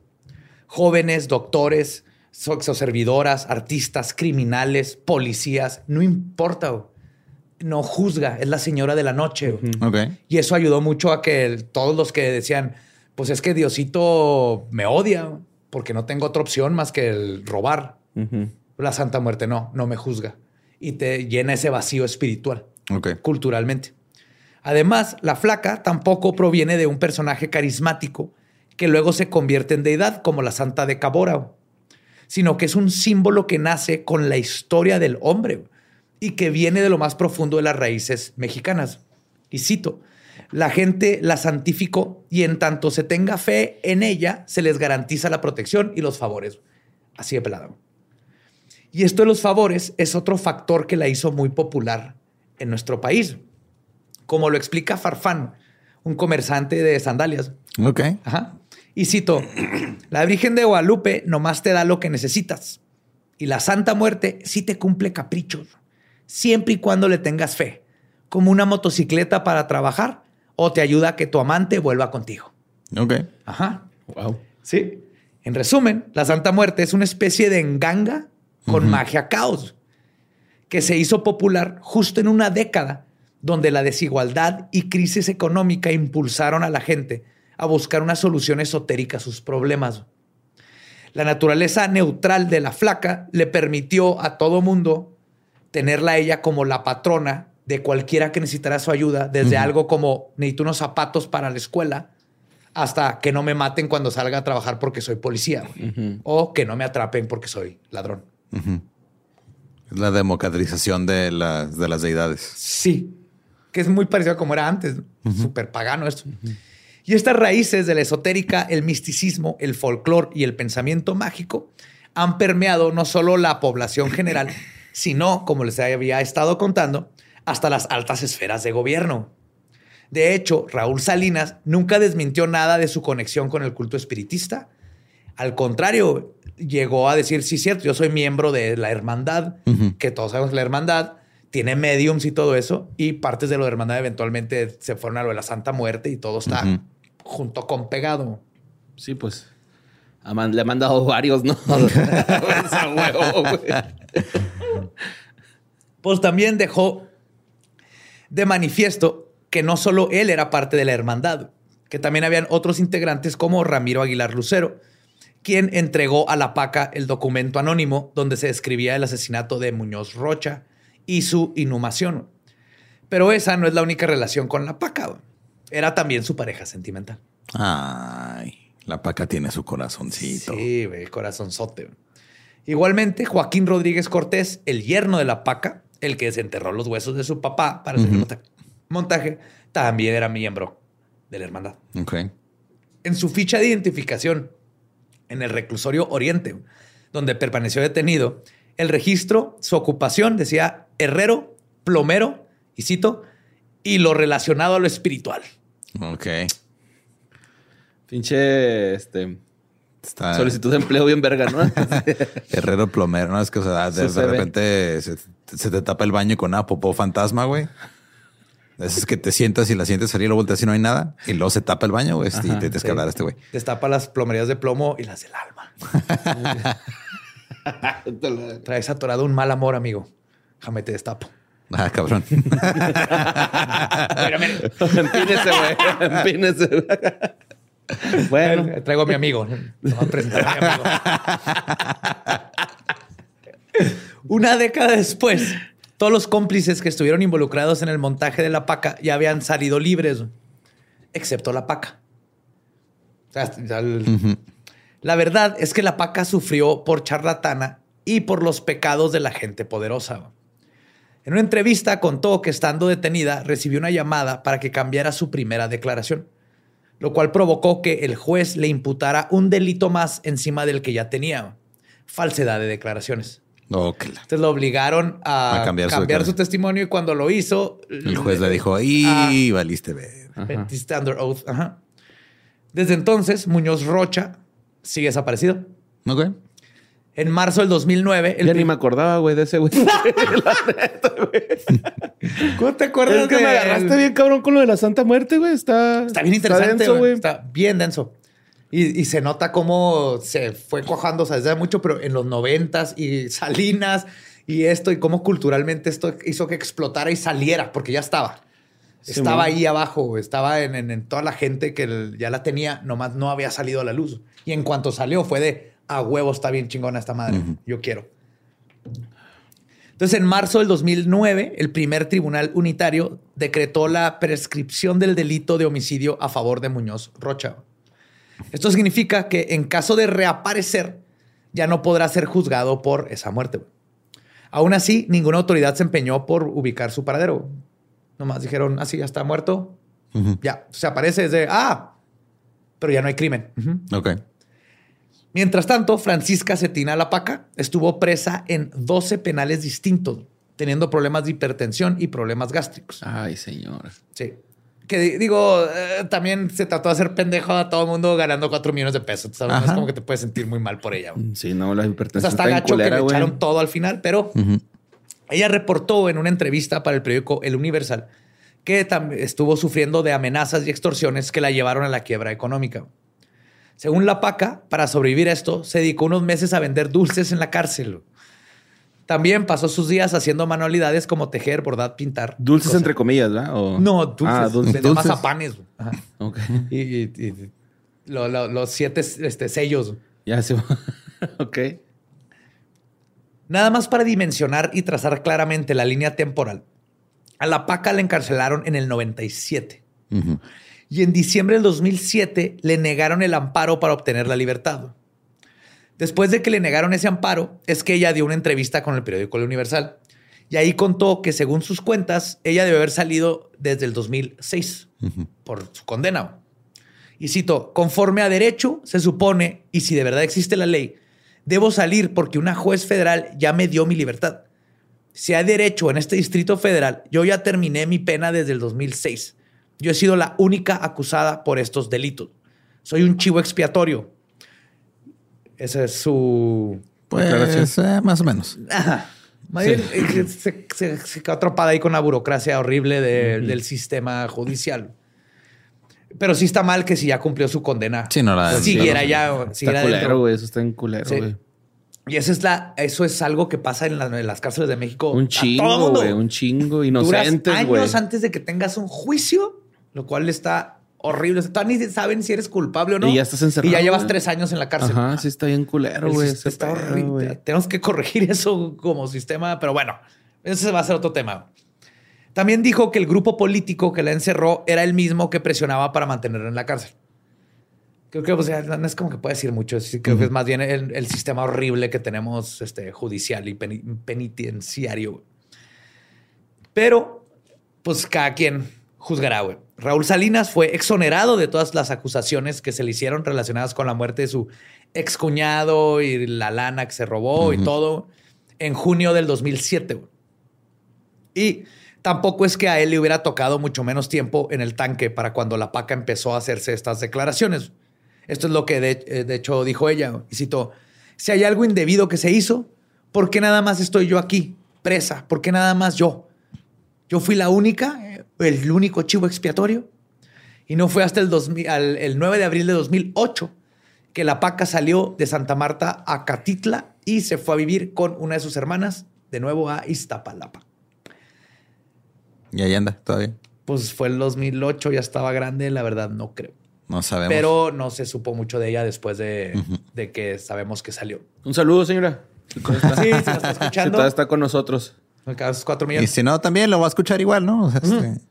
Jóvenes, doctores, sexoservidoras, artistas, criminales, policías, no importa. No juzga, es la señora de la noche. Y eso ayudó mucho a que todos los que decían, pues es que Diosito me odia porque no tengo otra opción más que el robar. La Santa Muerte no, no me juzga. Y te llena ese vacío espiritual, culturalmente. Además, la flaca tampoco proviene de un personaje carismático que luego se convierte en deidad, como la Santa de Cabora, sino que es un símbolo que nace con la historia del hombre y que viene de lo más profundo de las raíces mexicanas. Y cito, la gente la santificó y en tanto se tenga fe en ella, se les garantiza la protección y los favores. Así de pelado. Y esto de los favores es otro factor que la hizo muy popular en nuestro país. Como lo explica Farfán, un comerciante de sandalias. Ok. Ajá. Y cito, la Virgen de Guadalupe nomás te da lo que necesitas. Y la Santa Muerte sí te cumple caprichos, siempre y cuando le tengas fe, como una motocicleta para trabajar o te ayuda a que tu amante vuelva contigo. Ok. Ajá. Wow. Sí. En resumen, la Santa Muerte es una especie de enganga con magia caos que se hizo popular justo en una década donde la desigualdad y crisis económica impulsaron a la gente a buscar una solución esotérica a sus problemas. La naturaleza neutral de la flaca le permitió a todo mundo tenerla a ella como la patrona de cualquiera que necesitara su ayuda, desde algo como necesito unos zapatos para la escuela hasta que no me maten cuando salga a trabajar porque soy policía o que no me atrapen porque soy ladrón. Es la democratización de las, de las deidades. Sí, que es muy parecido a como era antes, súper pagano esto. Y estas raíces de la esotérica, el misticismo, el folclore y el pensamiento mágico han permeado no solo la población general, sino, como les había estado contando, hasta las altas esferas de gobierno. De hecho, Raúl Salinas nunca desmintió nada de su conexión con el culto espiritista. Al contrario, llegó a decir, sí, cierto, yo soy miembro de la hermandad, que todos sabemos que la hermandad tiene mediums y todo eso, y partes de la hermandad eventualmente se fueron a lo de la Santa Muerte y todo está junto con pegado. Sí, pues le ha mandado varios, ¿no? pues también dejó de manifiesto que no solo él era parte de la hermandad, que también habían otros integrantes como Ramiro Aguilar Lucero, quien entregó a la PACA el documento anónimo donde se describía el asesinato de Muñoz Rocha y su inhumación. Pero esa no es la única relación con la PACA. Era también su pareja sentimental. Ay. La paca tiene su corazoncito. Sí, el corazonzote. Igualmente, Joaquín Rodríguez Cortés, el yerno de la paca, el que desenterró los huesos de su papá para hacer el montaje, también era miembro de la hermandad. Okay. En su ficha de identificación en el reclusorio Oriente, donde permaneció detenido, el registro, su ocupación decía herrero, plomero, y cito, y lo relacionado a lo espiritual. Ok. Pinche, este... Solicitud de empleo bien verga, ¿no? Herrero plomero, ¿no? Es que, o sea, de, repente se, te tapa el baño con una popó fantasma, güey. Es que te sientas y la sientes salir, lo volteas y no hay nada. Y luego se tapa el baño, güey, y te tienes que hablar a este güey. Destapa las plomerías de plomo y las del alma. Traes atorado un mal amor, amigo. Déjame te destapo. Ah, cabrón. Empínese, güey. Empínese. Bueno, traigo a mi amigo. a presentar a mi amigo. Una década después, todos los cómplices que estuvieron involucrados en el montaje de la paca ya habían salido libres, excepto la paca. La verdad es que la paca sufrió por charlatana y por los pecados de la gente poderosa. En una entrevista contó que estando detenida recibió una llamada para que cambiara su primera declaración lo cual provocó que el juez le imputara un delito más encima del que ya tenía, falsedad de declaraciones. Entonces lo obligaron a, cambiar, su, testimonio y cuando lo hizo... El juez le, dijo, ¡y valiste ver! Under oath. Desde entonces, Muñoz Rocha sigue desaparecido. Ok. En marzo del 2009. El ya ni me acordaba, güey, de ese güey. ¿Cómo te acuerdas? Es que me agarraste bien cabrón con lo de la Santa Muerte, güey. Está, está bien interesante, güey. Está bien denso. Y, se nota cómo se fue cojando, o sea, desde mucho, pero en los noventas y Salinas y esto, y cómo culturalmente esto hizo que explotara y saliera, porque ya estaba. estaba ahí abajo, estaba en, toda la gente que ya la tenía, nomás no había salido a la luz. Y en cuanto salió fue de, a huevo está bien chingona esta madre. Yo quiero. Entonces, en marzo del 2009, el primer tribunal unitario decretó la prescripción del delito de homicidio a favor de Muñoz Rocha. Esto significa que en caso de reaparecer, ya no podrá ser juzgado por esa muerte. Aún así, ninguna autoridad se empeñó por ubicar su paradero. Nomás dijeron, así ah, ya está muerto. Ya, se aparece desde, ah, pero ya no hay crimen. Ok. Mientras tanto, Francisca Cetina Lapaca estuvo presa en 12 penales distintos, teniendo problemas de hipertensión y problemas gástricos. Ay, señor. Sí. Que digo, eh, también se trató de hacer pendejo a todo el mundo ganando 4 millones de pesos. ¿sabes? es como que te puedes sentir muy mal por ella. Sí, no, la hipertensión. O sea, está gacho que le echaron todo al final, pero ella reportó en una entrevista para el periódico El Universal que estuvo sufriendo de amenazas y extorsiones que la llevaron a la quiebra económica. Según la PACA, para sobrevivir a esto, se dedicó unos meses a vender dulces en la cárcel. También pasó sus días haciendo manualidades como tejer, bordar, pintar. Dulces entre comillas, ¿verdad? No, dulces. Ah, dulces. De mazapanes. Ok. Y, los siete este, sellos. Ya se Ok. Nada más para dimensionar y trazar claramente la línea temporal. A la PACA le encarcelaron en el 97 y en diciembre del 2007 le negaron el amparo para obtener la libertad. Después de que le negaron ese amparo, es que ella dio una entrevista con el periódico El Universal y ahí contó que según sus cuentas, ella debe haber salido desde el 2006 por su condena. Y cito, conforme a derecho, se supone, y si de verdad existe la ley, debo salir porque una juez federal ya me dio mi libertad. si hay derecho en este Distrito Federal, yo ya terminé mi pena desde el 2006. Yo he sido la única acusada por estos delitos. Soy un chivo expiatorio. Esa es su... Pues, eh, más o menos. Ajá. Eh, se, se, quedó atrapada ahí con la burocracia horrible del sistema judicial. Pero sí está mal que si ya cumplió su condena. Sí, no la siguiera ya. Está culero, güey. Eso está en culero, güey. Y eso es la, eso es algo que pasa en, las cárceles de México. Un chingo, güey. Un chingo. Inocentes, güey. años antes de que tengas un juicio, lo cual está horrible. O sea, ni saben si eres culpable o no. Y ya estás encerrado. Y ya llevas tres años en la cárcel. Ajá, sí está bien culero, güey. Está horrible. Tenemos que corregir eso como sistema, pero bueno, ese va a ser otro tema. También dijo que el grupo político que la encerró era el mismo que presionaba para mantenerla en la cárcel. Creo que pues, no es como que puede decir mucho. Creo que es más bien el, sistema horrible que tenemos este, judicial y penitenciario. Pero, pues cada quien juzgará, güey. Raúl Salinas fue exonerado de todas las acusaciones que se le hicieron relacionadas con la muerte de su excuñado y la lana que se robó y todo en junio del 2007. Y tampoco es que a él le hubiera tocado mucho menos tiempo en el tanque para cuando la paca empezó a hacerse estas declaraciones. Esto es lo que de, eh, de hecho dijo ella. Y citó, si hay algo indebido que se hizo, ¿por qué nada más estoy yo aquí, presa? ¿Por qué nada más yo? Yo fui la única el único chivo expiatorio. Y no fue hasta el, 9 de abril de 2008 que la paca salió de Santa Marta a Catitla y se fue a vivir con una de sus hermanas de nuevo a Iztapalapa. ¿Y ahí anda todavía? Pues fue el 2008, ya estaba grande, la verdad no creo. No sabemos. Pero no se supo mucho de ella después de, que sabemos que salió. Un saludo, señora. Sí, si nos está escuchando. está con nosotros. Y si no, también lo va a escuchar igual, ¿no? Este,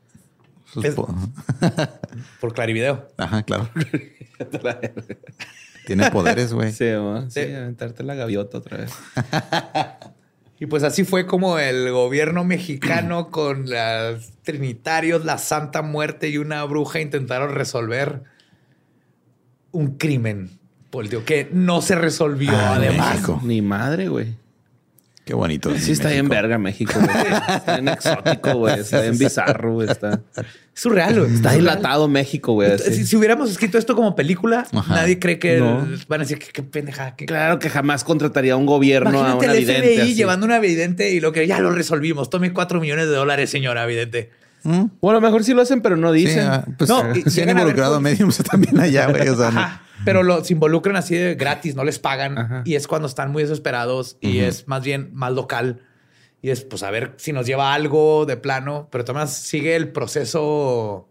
por clarivideo. Ajá, claro. Tiene poderes, güey. Sí, sí, aventarte la gaviota otra vez. y pues así fue como el gobierno mexicano con los trinitarios, la Santa Muerte y una bruja intentaron resolver un crimen político que no se resolvió además. Ni madre, güey. Qué bonito. Sí, está bien verga México, Está bien exótico, güey. Está bien bizarro, güey. Está surreal, güey. Está dilatado México, güey. Si, hubiéramos escrito esto como película, nadie cree que van a decir que qué pendeja. Claro que jamás contrataría un gobierno a una el FBI llevando una vidente y lo que ya lo resolvimos. Tome cuatro millones de dólares, señora vidente. ¿Mm? Bueno, a lo mejor sí lo hacen, pero no dicen. Ah, pues, no, eh, se han involucrado mediums también allá, güey. O sea, pero los involucran así de gratis, no les pagan. Y es cuando están muy desesperados y es más bien más local. Y es, pues, a ver si nos lleva algo de plano. Pero además sigue el proceso.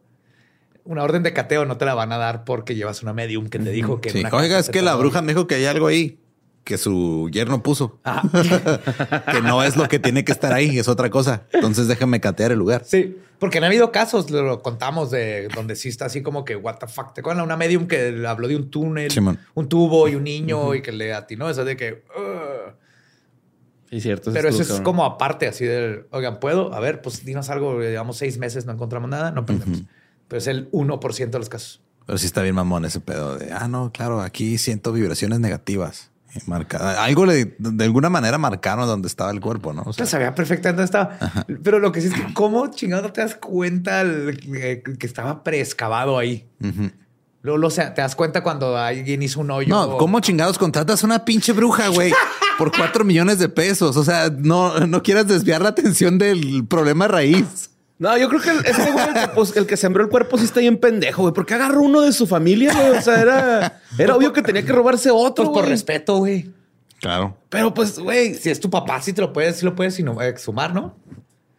Una orden de cateo no te la van a dar porque llevas una medium que te dijo que... Sí. Oiga, es que la bruja me dijo que hay algo ahí que su yerno puso. que no es lo que tiene que estar ahí, es otra cosa. Entonces déjame catear el lugar. Sí, porque no ha habido casos, lo contamos, de donde sí está así como que, what the fuck. ¿Te acuerdas una medium que habló de un túnel, un tubo y un niño y que le atinó? Eso de que. Sí, cierto. Pero eso es como aparte, así de, oigan, ¿puedo? A ver, pues dinos algo. Llevamos seis meses, no encontramos nada, no perdemos. Pero es el 1% de los casos. Pero sí está bien mamón ese pedo de, ah, no, claro, aquí siento vibraciones negativas. Marcada. Algo de alguna manera marcaron donde estaba el cuerpo, ¿no? O sea, sabía perfectamente dónde estaba. Pero lo que sí es que, ¿cómo chingado te das cuenta que estaba preescavado ahí? Luego, o sea, te das cuenta cuando alguien hizo un hoyo. No, ¿cómo chingados contratas una pinche bruja, güey? por cuatro millones de pesos. O sea, no, no quieras desviar la atención del problema raíz. No, yo creo que ese güey, pues, el que, sembró el cuerpo sí está bien pendejo, güey. ¿Por qué agarró uno de su familia, güey? O sea, era, era obvio que tenía que robarse otro. Pues por respeto, güey. Claro. Pero pues, güey, si es tu papá, sí te lo puedes, sí lo puedes exhumar, ¿no?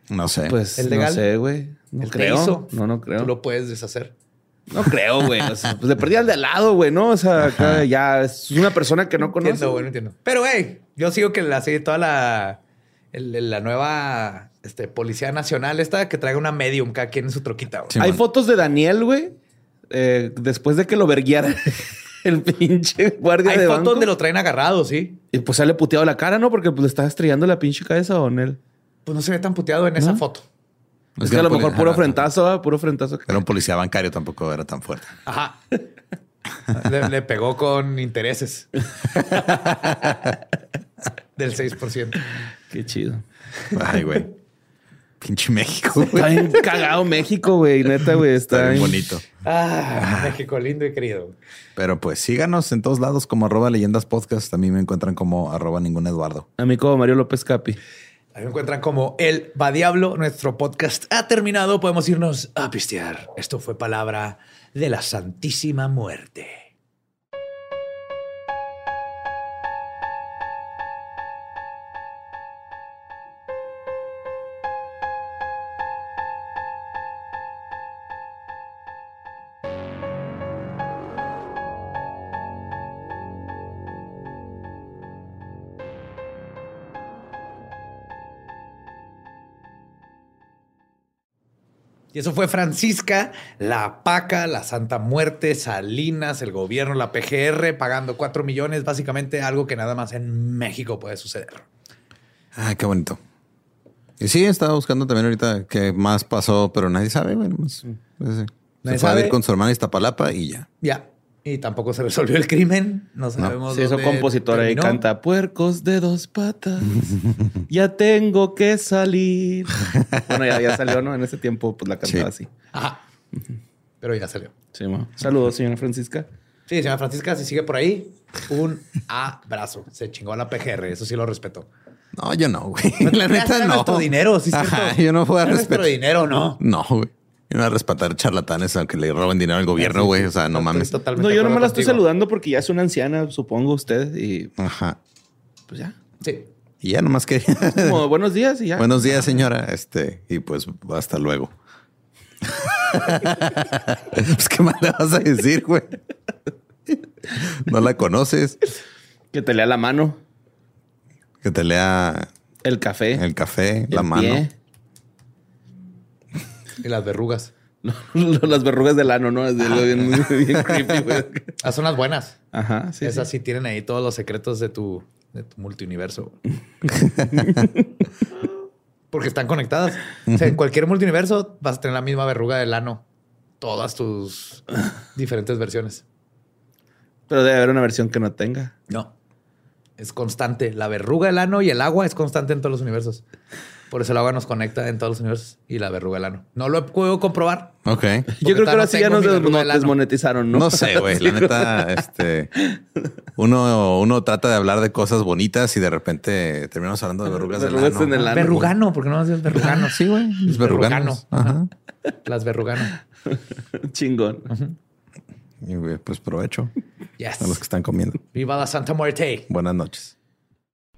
No sé. Pues el legal. No sé, güey. No creo. No, no creo. Tú lo puedes deshacer. No creo, güey. O sea, pues le perdí al de al lado, güey, ¿no? O sea, ya es una persona que no conoce. Entiendo, güey, entiendo. Pero, güey, yo sigo que la sigue toda la, la nueva este, Policía Nacional, esta que traiga una medium cada quien en su troquita. Hay fotos de Daniel, güey, eh, después de que lo verguiara el pinche guardia Hay de fotos donde lo traen agarrado, sí. Y pues le puteado la cara, ¿no? Porque pues, le estaba estrellando la pinche cabeza a él. Pues no se ve tan puteado en esa foto. Es, que, a lo mejor puro frentazo, puro frentazo. Era un policía bancario, tampoco era tan fuerte. Ajá. le, pegó con intereses. Del 6%. Qué chido. Ay, güey. Pinche México. Está bien cagado México, güey. Neta, güey. Está, bien bonito. Ah, México lindo y querido. Pero pues síganos en todos lados como arroba leyendas podcast. También me encuentran como arroba ningún Eduardo. A mí como Mario López Capi. Ahí me encuentran como El Va Diablo. Nuestro podcast ha terminado. Podemos irnos a pistear. Esto fue palabra de la Santísima Muerte. Y eso fue Francisca, la PACA, la Santa Muerte, Salinas, el gobierno, la PGR, pagando cuatro millones, básicamente algo que nada más en México puede suceder. Ah, qué bonito. Y sí, estaba buscando también ahorita qué más pasó, pero nadie sabe. Bueno, pues, pues se fue a ver con su hermana Iztapalapa y ya. Ya. Y tampoco se resolvió el crimen. No sabemos. Sí, eso compositor ahí canta puercos de dos patas. ya tengo que salir. bueno, ya, salió, ¿no? En ese tiempo, pues la cantaba así. Ajá. Pero ya salió. Sí, Saludos, señora Francisca. Sí, señora Francisca, si sigue por ahí, un abrazo. Se chingó a la PGR. Eso sí lo respeto. No, yo no, güey. La neta no. nuestro dinero, sí, Ajá, yo no puedo respetar. nuestro dinero, no. No, güey. Y no a respetar charlatanes aunque le roben dinero al gobierno, güey. O sea, no mames. No, yo no me la estoy saludando porque ya es una anciana, supongo usted. Y Ajá. Pues ya. Sí. Y ya nomás que. Como buenos días y ya. Buenos días, señora. Este, y pues hasta luego. pues, ¿qué más le vas a decir, güey? no la conoces. Que te lea la mano. Que te lea. El café. El café, la mano. Y las verrugas. las verrugas del ano, ¿no? Es bien, creepy, güey. Ah, son las buenas. Ajá, sí. Esas sí. tienen ahí todos los secretos de tu, de tu multiuniverso. Porque están conectadas. O sea, en cualquier multiuniverso vas a tener la misma verruga del ano. Todas tus diferentes versiones. Pero debe haber una versión que no tenga. No. Es constante. La verruga del ano y el agua es constante en todos los universos. Por eso el agua nos conecta en todos los universos y la verruga del ano. No lo puedo comprobar. Ok. Yo creo que ahora sí ya nos desmonetizaron, ¿no? No sé, güey. La neta, este. Uno, uno trata de hablar de cosas bonitas y de repente terminamos hablando de verrugas, del ano. En el ano. Verrugano, porque no es verrugano. sí, güey. Es verrugano. Ajá. Las verrugano. Chingón. Y pues provecho. Yes. A los que están comiendo. Viva la Santa Muerte. Buenas noches.